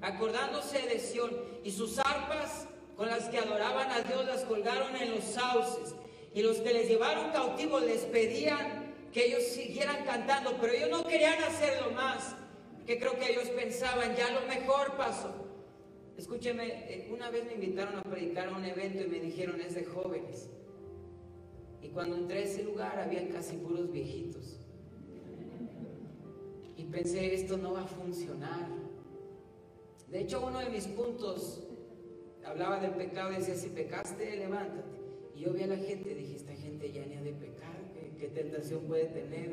acordándose de Sión. Y sus arpas con las que adoraban a Dios las colgaron en los sauces. Y los que les llevaron cautivos les pedían que ellos siguieran cantando, pero ellos no querían hacerlo más, que creo que ellos pensaban, ya lo mejor pasó. Escúcheme, una vez me invitaron a predicar a un evento y me dijeron, es de jóvenes. Y cuando entré a ese lugar había casi puros viejitos. Y pensé, esto no va a funcionar. De hecho, uno de mis puntos hablaba del pecado y decía, si pecaste, levántate. Y yo vi a la gente, dije, esta gente ya ni ha de pecar, ¿qué, tentación puede tener?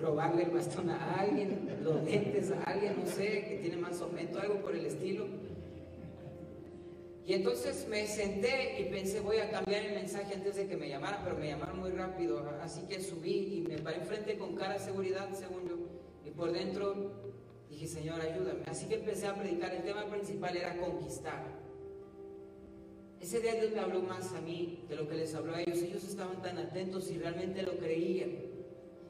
Robarle el bastón a alguien, los dientes a alguien, no sé, que tiene más aumento, algo por el estilo. Y entonces me senté y pensé, voy a cambiar el mensaje antes de que me llamaran, pero me llamaron muy rápido, así que subí y me paré enfrente con cara de seguridad, según yo, y por dentro dije, Señor, ayúdame. Así que empecé a predicar, el tema principal era conquistar. Ese día Dios me habló más a mí de lo que les habló a ellos. Ellos estaban tan atentos y realmente lo creían.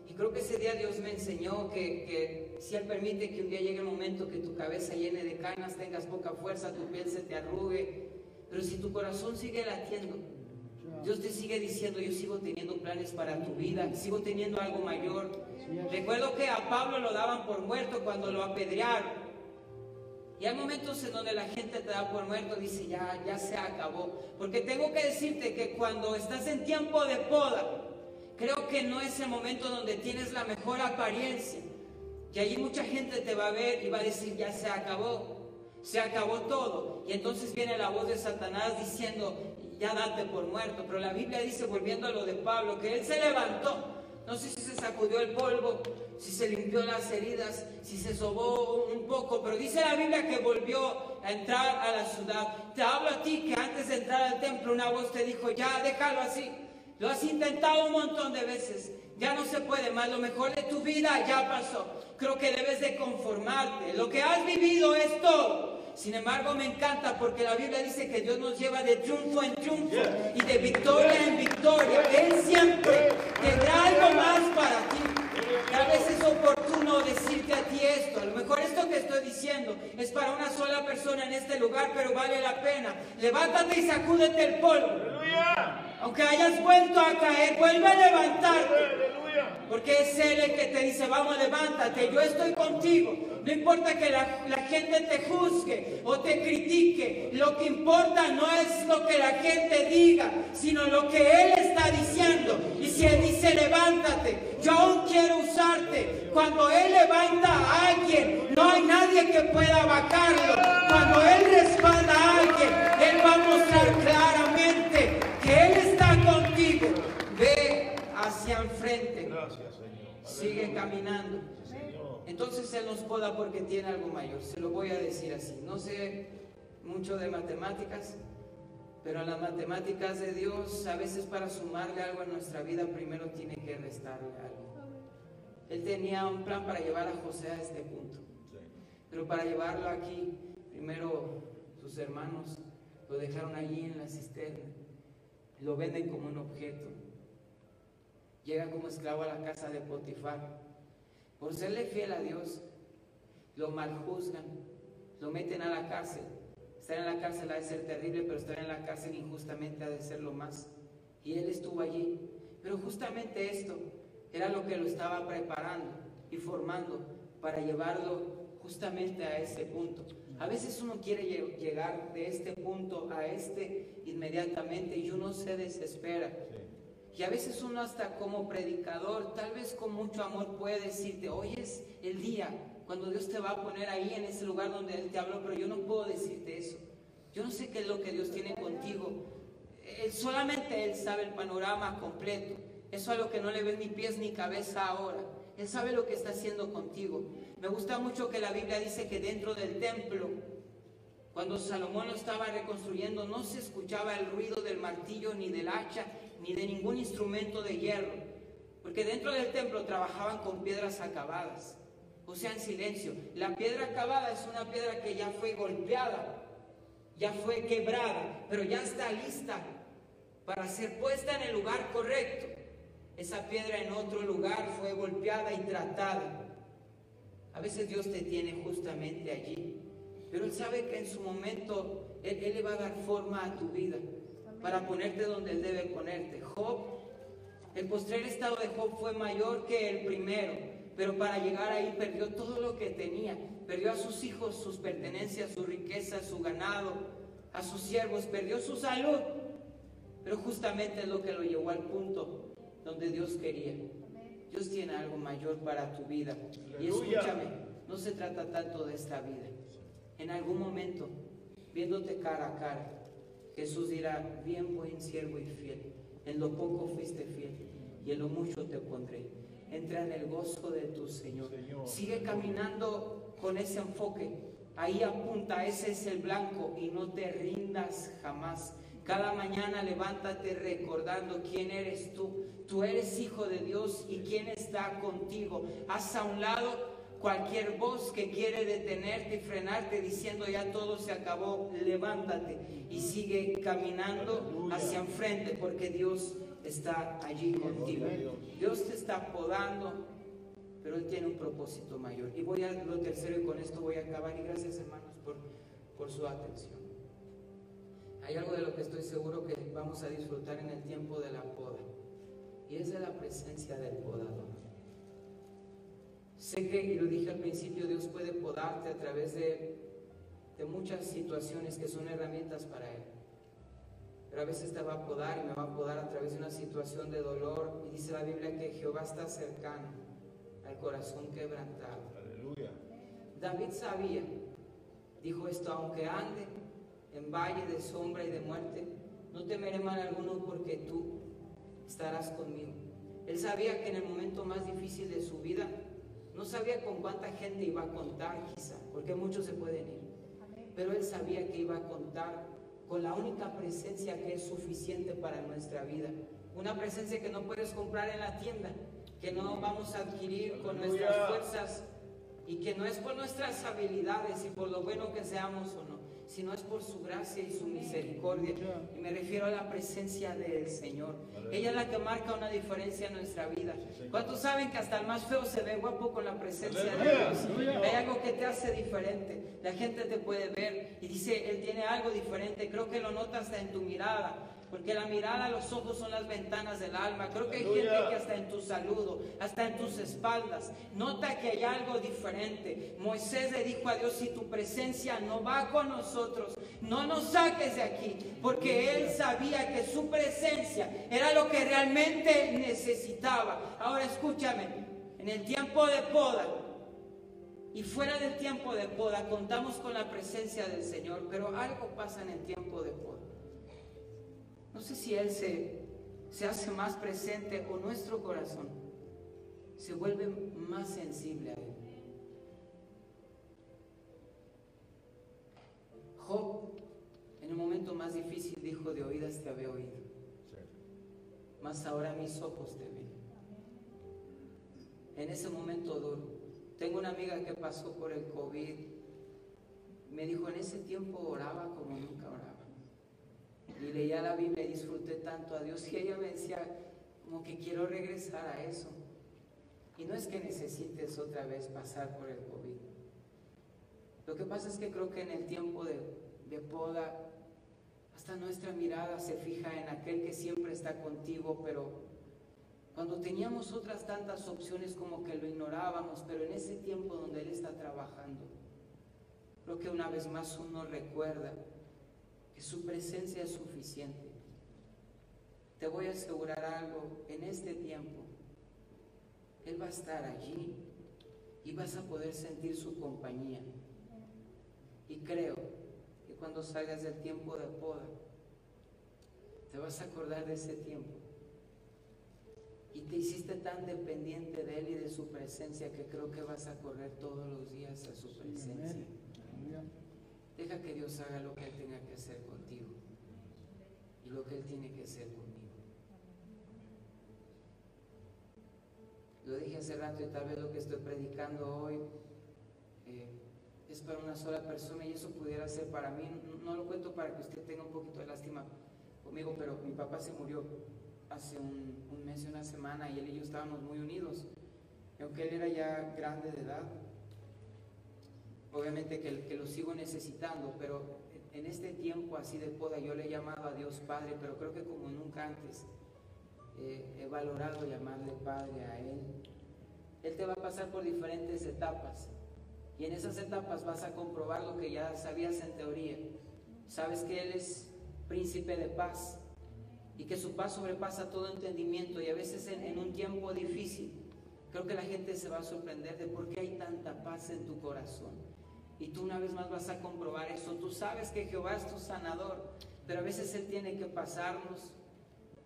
Y creo que ese día Dios me enseñó que, que, si Él permite que un día llegue el momento que tu cabeza llene de canas, tengas poca fuerza, tu piel se te arrugue, pero si tu corazón sigue latiendo, Dios te sigue diciendo, yo sigo teniendo planes para tu vida, sigo teniendo algo mayor. Recuerdo que a Pablo lo daban por muerto cuando lo apedrearon. Y hay momentos en donde la gente te da por muerto, dice, ya, ya se acabó. Porque tengo que decirte que cuando estás en tiempo de poda, creo que no es el momento donde tienes la mejor apariencia. Y allí mucha gente te va a ver y va a decir, ya se acabó, se acabó todo. Y entonces viene la voz de Satanás diciendo, ya date por muerto. Pero la Biblia dice, volviendo a lo de Pablo, que él se levantó. No sé si se sacudió el polvo, si se limpió las heridas, si se sobó un poco, pero dice la Biblia que volvió a entrar a la ciudad. Te hablo a ti que antes de entrar al templo una voz te dijo, ya déjalo así. Lo has intentado un montón de veces, ya no se puede más, lo mejor de tu vida ya pasó. Creo que debes de conformarte. Lo que has vivido es todo. Sin embargo, me encanta porque la Biblia dice que Dios nos lleva de triunfo en triunfo y de victoria en victoria. Él siempre tendrá algo más para ti. Tal vez es oportuno decirte a ti esto. A lo mejor esto que estoy diciendo es para una sola persona en este lugar, pero vale la pena. Levántate y sacúdete el polvo. Aunque hayas vuelto a caer, vuelve a levantarte. Porque es Él el que te dice, vamos, levántate, yo estoy contigo. No importa que la, la, gente te juzgue o te critique. Lo que importa no es lo que la gente diga, sino lo que Él está diciendo. Y si Él dice, levántate, yo aún quiero usarte. Cuando Él levanta a alguien, no hay nadie que pueda vacarlo. Cuando Él respalda a alguien, Él va a mostrar claramente enfrente. Gracias, Señor. Sigue caminando. Entonces Él nos poda porque tiene algo mayor. Se lo voy a decir así. No sé mucho de matemáticas, pero las matemáticas de Dios, a veces para sumarle algo a nuestra vida, primero tiene que restarle algo. Él tenía un plan para llevar a José a este punto. Pero para llevarlo aquí, primero sus hermanos lo dejaron allí en la cisterna. Lo venden como un objeto. Llega como esclavo a la casa de Potifar. Por serle fiel a Dios, lo maljuzgan, lo meten a la cárcel. Estar en la cárcel ha de ser terrible, pero estar en la cárcel injustamente ha de ser lo más. Y él estuvo allí. Pero justamente esto era lo que lo estaba preparando y formando para llevarlo justamente a ese punto. A veces uno quiere llegar de este punto a este inmediatamente y uno se desespera. Y a veces uno hasta como predicador, tal vez con mucho amor puede decirte, hoy es el día cuando Dios te va a poner ahí en ese lugar donde Él te habló, pero yo no puedo decirte eso. Yo no sé qué es lo que Dios tiene contigo. Él, solamente Él sabe el panorama completo. Eso a lo que no le ves ni pies ni cabeza ahora. Él sabe lo que está haciendo contigo. Me gusta mucho que la Biblia dice que dentro del templo, cuando Salomón lo estaba reconstruyendo, no se escuchaba el ruido del martillo ni del hacha, ni de ningún instrumento de hierro, porque dentro del templo trabajaban con piedras acabadas, o sea, en silencio. La piedra acabada es una piedra que ya fue golpeada, ya fue quebrada, pero ya está lista para ser puesta en el lugar correcto. Esa piedra en otro lugar fue golpeada y tratada. A veces Dios te tiene justamente allí, pero Él sabe que en su momento Él, Él le va a dar forma a tu vida para ponerte donde Él debe ponerte. Job, el postrer estado de Job fue mayor que el primero, pero para llegar ahí perdió todo lo que tenía. Perdió a sus hijos, sus pertenencias, su riqueza, su ganado, a sus siervos, perdió su salud. Pero justamente es lo que lo llevó al punto donde Dios quería. Dios tiene algo mayor para tu vida. Y escúchame, no se trata tanto de esta vida. En algún momento viéndote cara a cara. Jesús dirá, bien buen siervo y fiel, en lo poco fuiste fiel y en lo mucho te pondré. Entra en el gozo de tu Señor. Sigue caminando con ese enfoque. Ahí apunta, ese es el blanco y no te rindas jamás. Cada mañana levántate recordando quién eres tú. Tú eres hijo de Dios y quién está contigo. Haz a un lado cualquier voz que quiere detenerte y frenarte diciendo ya todo se acabó. Levántate y sigue caminando hacia enfrente porque Dios está allí contigo. Dios te está podando, pero Él tiene un propósito mayor. Y voy a lo tercero y con esto voy a acabar. Y gracias hermanos por, por su atención. Hay algo de lo que estoy seguro que vamos a disfrutar en el tiempo de la poda. Y es de la presencia del podador. Sé que, y lo dije al principio, Dios puede podarte a través de, de muchas situaciones que son herramientas para Él. Pero a veces te va a podar y me va a podar a través de una situación de dolor. Y dice la Biblia que Jehová está cercano al corazón quebrantado. Aleluya. David sabía, dijo esto, aunque ande en valle de sombra y de muerte, no temeré mal alguno porque tú estarás conmigo. Él sabía que en el momento más difícil de su vida, no sabía con cuánta gente iba a contar quizá, porque muchos se pueden ir, pero él sabía que iba a contar con la única presencia que es suficiente para nuestra vida. Una presencia que no puedes comprar en la tienda, que no vamos a adquirir con nuestras fuerzas y que no es por nuestras habilidades y por lo bueno que seamos o no, sino es por su gracia y su misericordia. Y me refiero a la presencia del Señor. Ella es la que marca una diferencia en nuestra vida. ¿Cuántos saben que hasta el más feo se ve guapo con la presencia de Dios? Hay algo que te hace diferente. La gente te puede ver y dice, Él tiene algo diferente. Creo que lo notas en tu mirada. Porque la mirada, los ojos son las ventanas del alma. Creo que hay gente que hasta en tu saludo, hasta en tus espaldas, nota que hay algo diferente. Moisés le dijo a Dios, si tu presencia no va con nosotros, no nos saques de aquí. Porque él sabía que su presencia era lo que realmente necesitaba. Ahora escúchame, en el tiempo de poda, y fuera del tiempo de poda contamos con la presencia del Señor, pero algo pasa en el tiempo de poda. No sé si Él se, se hace más presente o nuestro corazón se vuelve más sensible a Él. Job, en el momento más difícil, dijo, de oídas te había oído, mas ahora mis ojos te ven. En ese momento duro, tengo una amiga que pasó por el COVID, me dijo, en ese tiempo oraba como nunca oraba y leía la Biblia y disfruté tanto a Dios y ella me decía como que quiero regresar a eso. Y no es que necesites otra vez pasar por el COVID. Lo que pasa es que creo que en el tiempo de, de poda, hasta nuestra mirada se fija en aquel que siempre está contigo, pero cuando teníamos otras tantas opciones como que lo ignorábamos, pero en ese tiempo donde Él está trabajando, creo que una vez más uno recuerda su presencia es suficiente. Te voy a asegurar algo, en este tiempo, Él va a estar allí y vas a poder sentir su compañía. Y creo que cuando salgas del tiempo de poda, te vas a acordar de ese tiempo. Y te hiciste tan dependiente de Él y de su presencia que creo que vas a correr todos los días a su presencia. Deja que Dios haga lo que Él tenga que hacer contigo y lo que Él tiene que hacer conmigo. Lo dije hace rato y tal vez lo que estoy predicando hoy eh, es para una sola persona y eso pudiera ser para mí. No, lo cuento para que usted tenga un poquito de lástima conmigo, pero mi papá se murió hace un, mes y una semana y él y yo estábamos muy unidos. Aunque él era ya grande de edad, obviamente que, que, lo sigo necesitando, pero en este tiempo así de poda yo le he llamado a Dios Padre, pero creo que como nunca antes eh, he valorado llamarle Padre a Él. Él te va a pasar por diferentes etapas y en esas etapas vas a comprobar lo que ya sabías en teoría. Sabes que Él es príncipe de paz y que su paz sobrepasa todo entendimiento y a veces en, en un tiempo difícil creo que la gente se va a sorprender de por qué hay tanta paz en tu corazón Y tú una vez más vas a comprobar eso. Tú sabes que Jehová es tu sanador, pero a veces Él tiene que pasarnos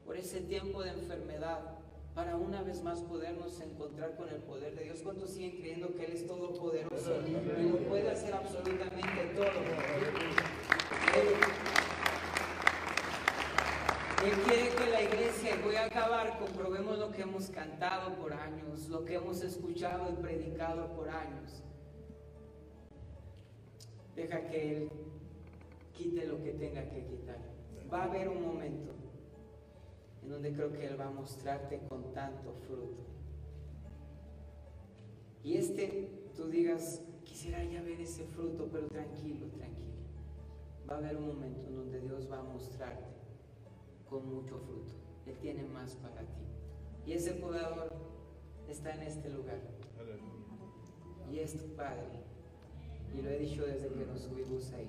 por ese tiempo de enfermedad para una vez más podernos encontrar con el poder de Dios. ¿Cuántos siguen creyendo que Él es todopoderoso y lo puede hacer absolutamente todo? Él, Él quiere que la iglesia, voy a acabar, comprobemos lo que hemos cantado por años, lo que hemos escuchado y predicado por años. Deja que Él quite lo que tenga que quitar. Va a haber un momento en donde creo que Él va a mostrarte con tanto fruto. Y este, tú digas, quisiera ya ver ese fruto, pero tranquilo, tranquilo. Va a haber un momento en donde Dios va a mostrarte con mucho fruto. Él tiene más para ti. Y ese podador está en este lugar. Y es tu Padre. Y lo he dicho desde que nos subimos ahí.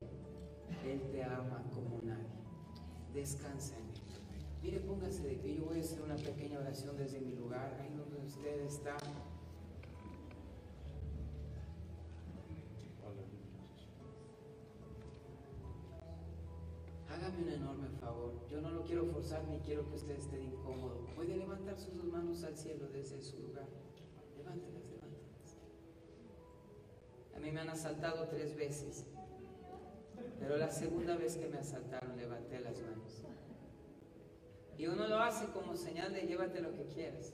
Él te ama como nadie. Descansa en Él. Mire, póngase de pie. Yo voy a hacer una pequeña oración desde mi lugar, ahí donde usted está. Hágame un enorme favor. Yo no lo quiero forzar ni quiero que usted esté incómodo. Puede levantar sus manos al cielo desde su lugar. Levántelas. A mí me han asaltado tres veces. Pero la segunda vez que me asaltaron levanté las manos. Y uno lo hace como señal de llévate lo que quieras.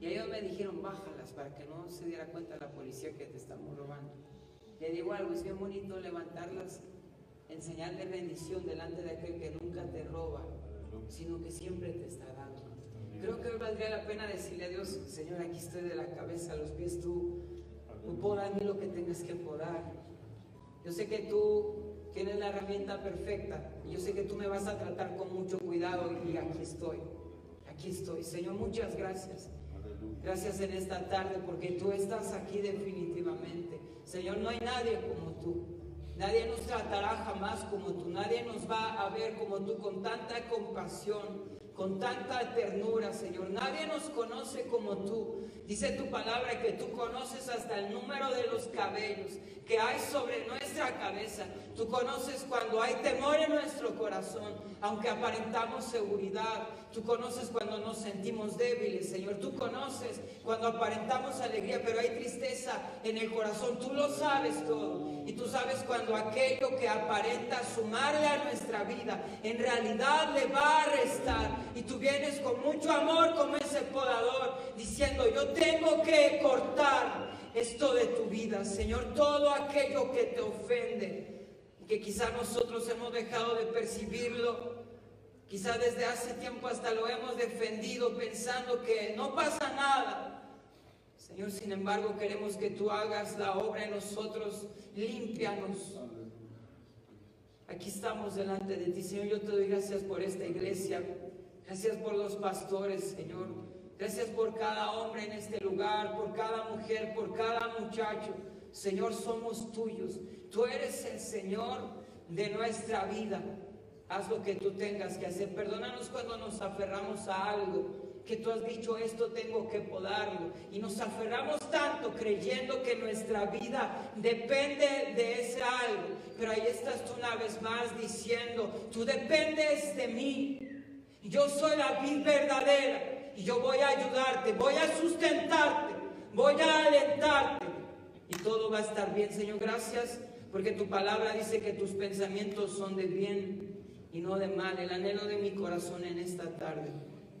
Y ellos me dijeron, bájalas para que no se diera cuenta la policía que te estamos robando. Le digo algo, es bien bonito levantarlas en señal de bendición delante de aquel que nunca te roba, sino que siempre te está dando. Creo que hoy valdría la pena decirle a Dios, Señor, aquí estoy de la cabeza a los pies, tú, tú poda mí lo que tengas que podar. Yo sé que tú tienes la herramienta perfecta y yo sé que tú me vas a tratar con mucho cuidado y aquí estoy, aquí estoy. Señor, muchas gracias. Gracias en esta tarde porque tú estás aquí definitivamente. Señor, no hay nadie como tú. Nadie nos tratará jamás como tú. Nadie nos va a ver como tú con tanta compasión, con tanta ternura, Señor. Nadie nos conoce como tú. Dice tu palabra que tú conoces hasta el número de los cabellos que hay sobre nuestra cabeza. Tú conoces cuando hay temor en nuestro corazón, aunque aparentamos seguridad. Tú conoces cuando nos sentimos débiles, Señor. Tú conoces cuando aparentamos alegría, pero hay tristeza en el corazón. Tú lo sabes todo. Y tú sabes cuando aquello que aparenta sumarle a nuestra vida, en realidad le va a restar. Y tú vienes con mucho amor como ese podador, diciendo, yo tengo que cortar esto de tu vida, Señor, todo aquello que te ofende, que quizás nosotros hemos dejado de percibirlo, quizás desde hace tiempo hasta lo hemos defendido pensando que no pasa nada. Señor, sin embargo, queremos que tú hagas la obra en nosotros, límpianos. Aquí estamos delante de ti, Señor. Yo te doy gracias por esta iglesia. Gracias por los pastores, Señor. Gracias por cada hombre en este lugar, por cada mujer, por cada muchacho. Señor, somos tuyos. Tú eres el Señor de nuestra vida. Haz lo que tú tengas que hacer. Perdónanos cuando nos aferramos a algo que tú has dicho esto tengo que podarlo. Y nos aferramos tanto creyendo que nuestra vida depende de ese algo, pero ahí estás tú una vez más diciendo, tú dependes de mí, yo soy la vida verdadera y yo voy a ayudarte, voy a sustentarte, voy a alentarte. Y todo va a estar bien, Señor, gracias porque tu palabra dice que tus pensamientos son de bien y no de mal, el anhelo de mi corazón en esta tarde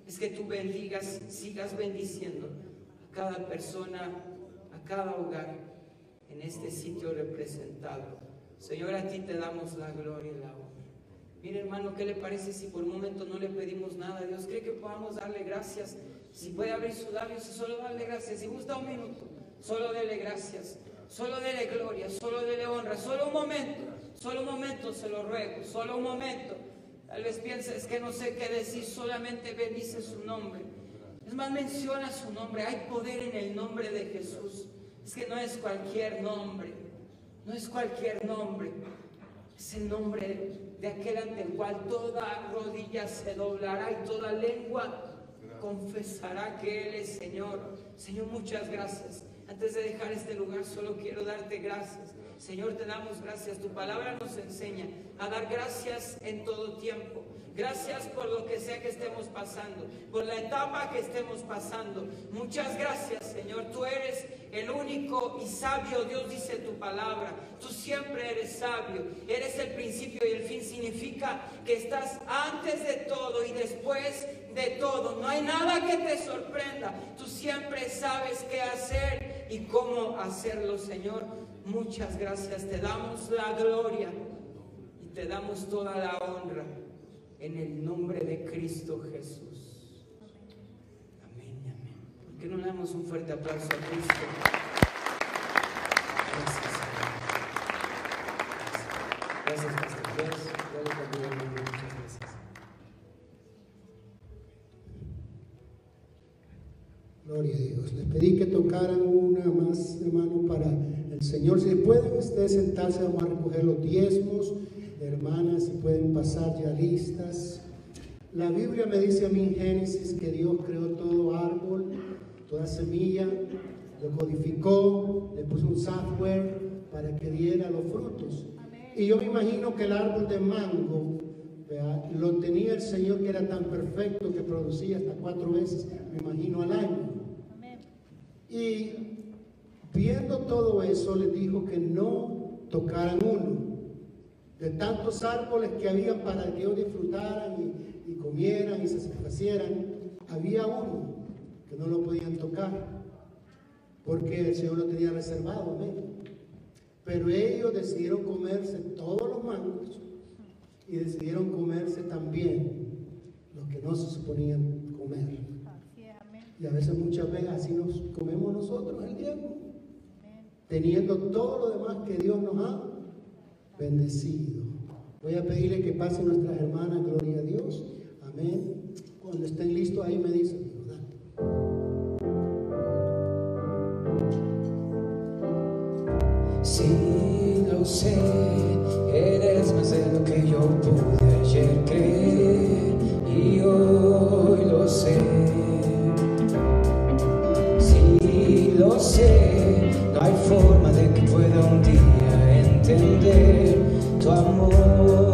es que tú bendigas, sigas bendiciendo a cada persona, a cada hogar en este sitio representado. Señor, a ti te damos la gloria y la honra. Mire hermano, ¿qué le parece si por un momento no le pedimos nada Dios? ¿Cree que podamos darle gracias? Si puede abrir sus labios solo darle gracias. Si gusta un minuto, solo dele gracias. Solo dele gloria, solo dele honra. Solo un momento, solo un momento se lo ruego. Solo un momento. Tal vez pienses que no sé qué decir, solamente bendice su nombre. Es más, menciona su nombre. Hay poder en el nombre de Jesús. Es que no es cualquier nombre. No es cualquier nombre. Es el nombre de aquel ante el cual toda rodilla se doblará y toda lengua confesará que Él es Señor. Señor, muchas gracias. Antes de dejar este lugar, solo quiero darte gracias. Señor, te damos gracias. Tu palabra nos enseña a dar gracias en todo tiempo. Gracias por lo que sea que estemos pasando, por la etapa que estemos pasando. Muchas gracias, Señor. Tú eres el único y sabio, Dios dice tu palabra. Tú siempre eres sabio. Eres el principio y el fin. Significa que estás antes de todo y después de todo. No hay nada que te sorprenda. Tú siempre sabes qué hacer y cómo hacerlo, Señor. Muchas gracias. Te damos la gloria y te damos toda la honra en el nombre de Cristo Jesús. Amén amén. ¿Por qué no le damos un fuerte aplauso a Cristo? Gracias, Señor. Gracias, Pastor. Gracias, gracias, gracias. Gloria a Dios. Les pedí que tocaran una más, hermano, para el Señor. Si pueden ustedes sentarse, vamos a recoger los diezmos. Hermanas, si pueden pasar ya listas. La Biblia me dice a mí en Génesis que Dios creó todo árbol, toda semilla, lo codificó, le puso un software para que diera los frutos. Y yo me imagino que el árbol de mango ¿verdad? lo tenía el Señor que era tan perfecto que producía hasta cuatro veces, me imagino, al año. Y viendo todo eso, les dijo que no tocaran uno. De tantos árboles que habían para que ellos disfrutaran y, y comieran y se satisfacieran, había uno que no lo podían tocar, porque el Señor lo tenía reservado. amén. Pero ellos decidieron comerse todos los mangos y decidieron comerse también los que no se suponían comer. Y a veces, muchas veces, así nos comemos nosotros el diezmo, teniendo todo lo demás que Dios nos ha bendecido. Voy a pedirle que pasen nuestras hermanas, gloria a Dios. Amén. Cuando estén listos, ahí me dicen. Sí, lo sé, eres más de lo que yo pude ayer creer y hoy lo sé. Sí, lo sé, hay forma de que pueda un día entender tu amor.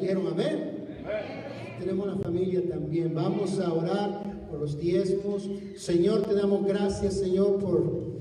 Dijeron amén. Tenemos la familia también. Vamos a orar por los diezmos. Señor, te damos gracias, Señor, por,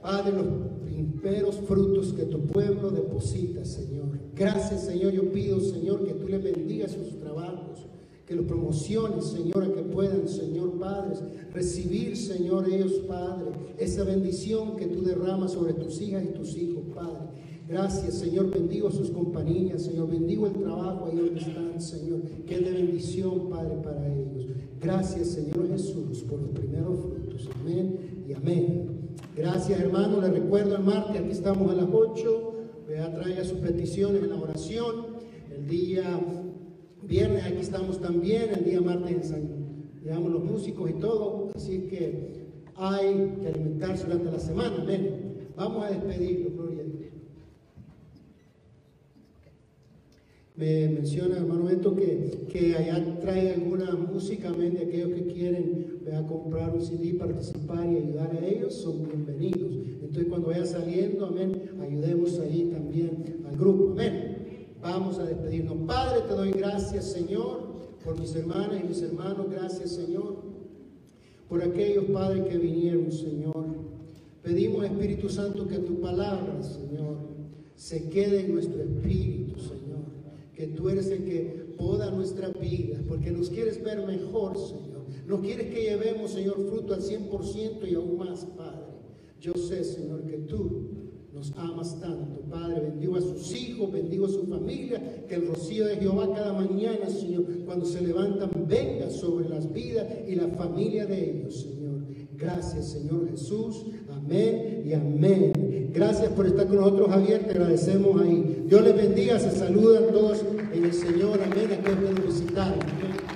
Padre, los primeros frutos que tu pueblo deposita, Señor. Gracias, Señor. Yo pido, Señor, que tú le bendigas sus trabajos, que los promociones, Señor, a que puedan, Señor, padres, recibir, Señor, ellos, Padre, esa bendición que tú derramas sobre tus hijas y tus hijos, Padre. Gracias, Señor. Bendigo sus compañías, Señor. Bendigo el trabajo ahí donde están, Señor. Que es de bendición, Padre, para ellos. Gracias, Señor Jesús, por los primeros frutos. Amén y amén. Gracias, hermano. Le recuerdo el martes, aquí estamos a las 8. Vea, traiga sus peticiones en la oración. El día viernes aquí estamos también. El día martes en San, digamos, los músicos y todo. Así que hay que alimentarse durante la semana. Amén. Vamos a despedirlo, gloria a Dios. Me menciona, hermano Beto, que, que allá trae alguna música, amén, de aquellos que quieren comprar un CD, participar y ayudar a ellos, son bienvenidos. Entonces, cuando vaya saliendo, amén, ayudemos ahí también al grupo, amén. Vamos a despedirnos. Padre, te doy gracias, Señor, por mis hermanas y mis hermanos. Gracias, Señor, por aquellos, Padre, que vinieron, Señor. Pedimos, Espíritu Santo, que tu palabra, Señor, se quede en nuestro espíritu, Señor que tú eres el que poda nuestra vida, porque nos quieres ver mejor, Señor. Nos quieres que llevemos, Señor, fruto al 100% y aún más, Padre. Yo sé, Señor, que tú nos amas tanto, Padre. Bendigo a sus hijos, bendigo a su familia, que el rocío de Jehová cada mañana, Señor, cuando se levantan, venga sobre las vidas y la familia de ellos, Señor. Gracias, Señor Jesús. Amén y amén. Gracias por estar con nosotros, Javier. Te agradecemos ahí. Dios les bendiga. Se saludan todos en el Señor. Amén. Aquí pueden visitar. Amén.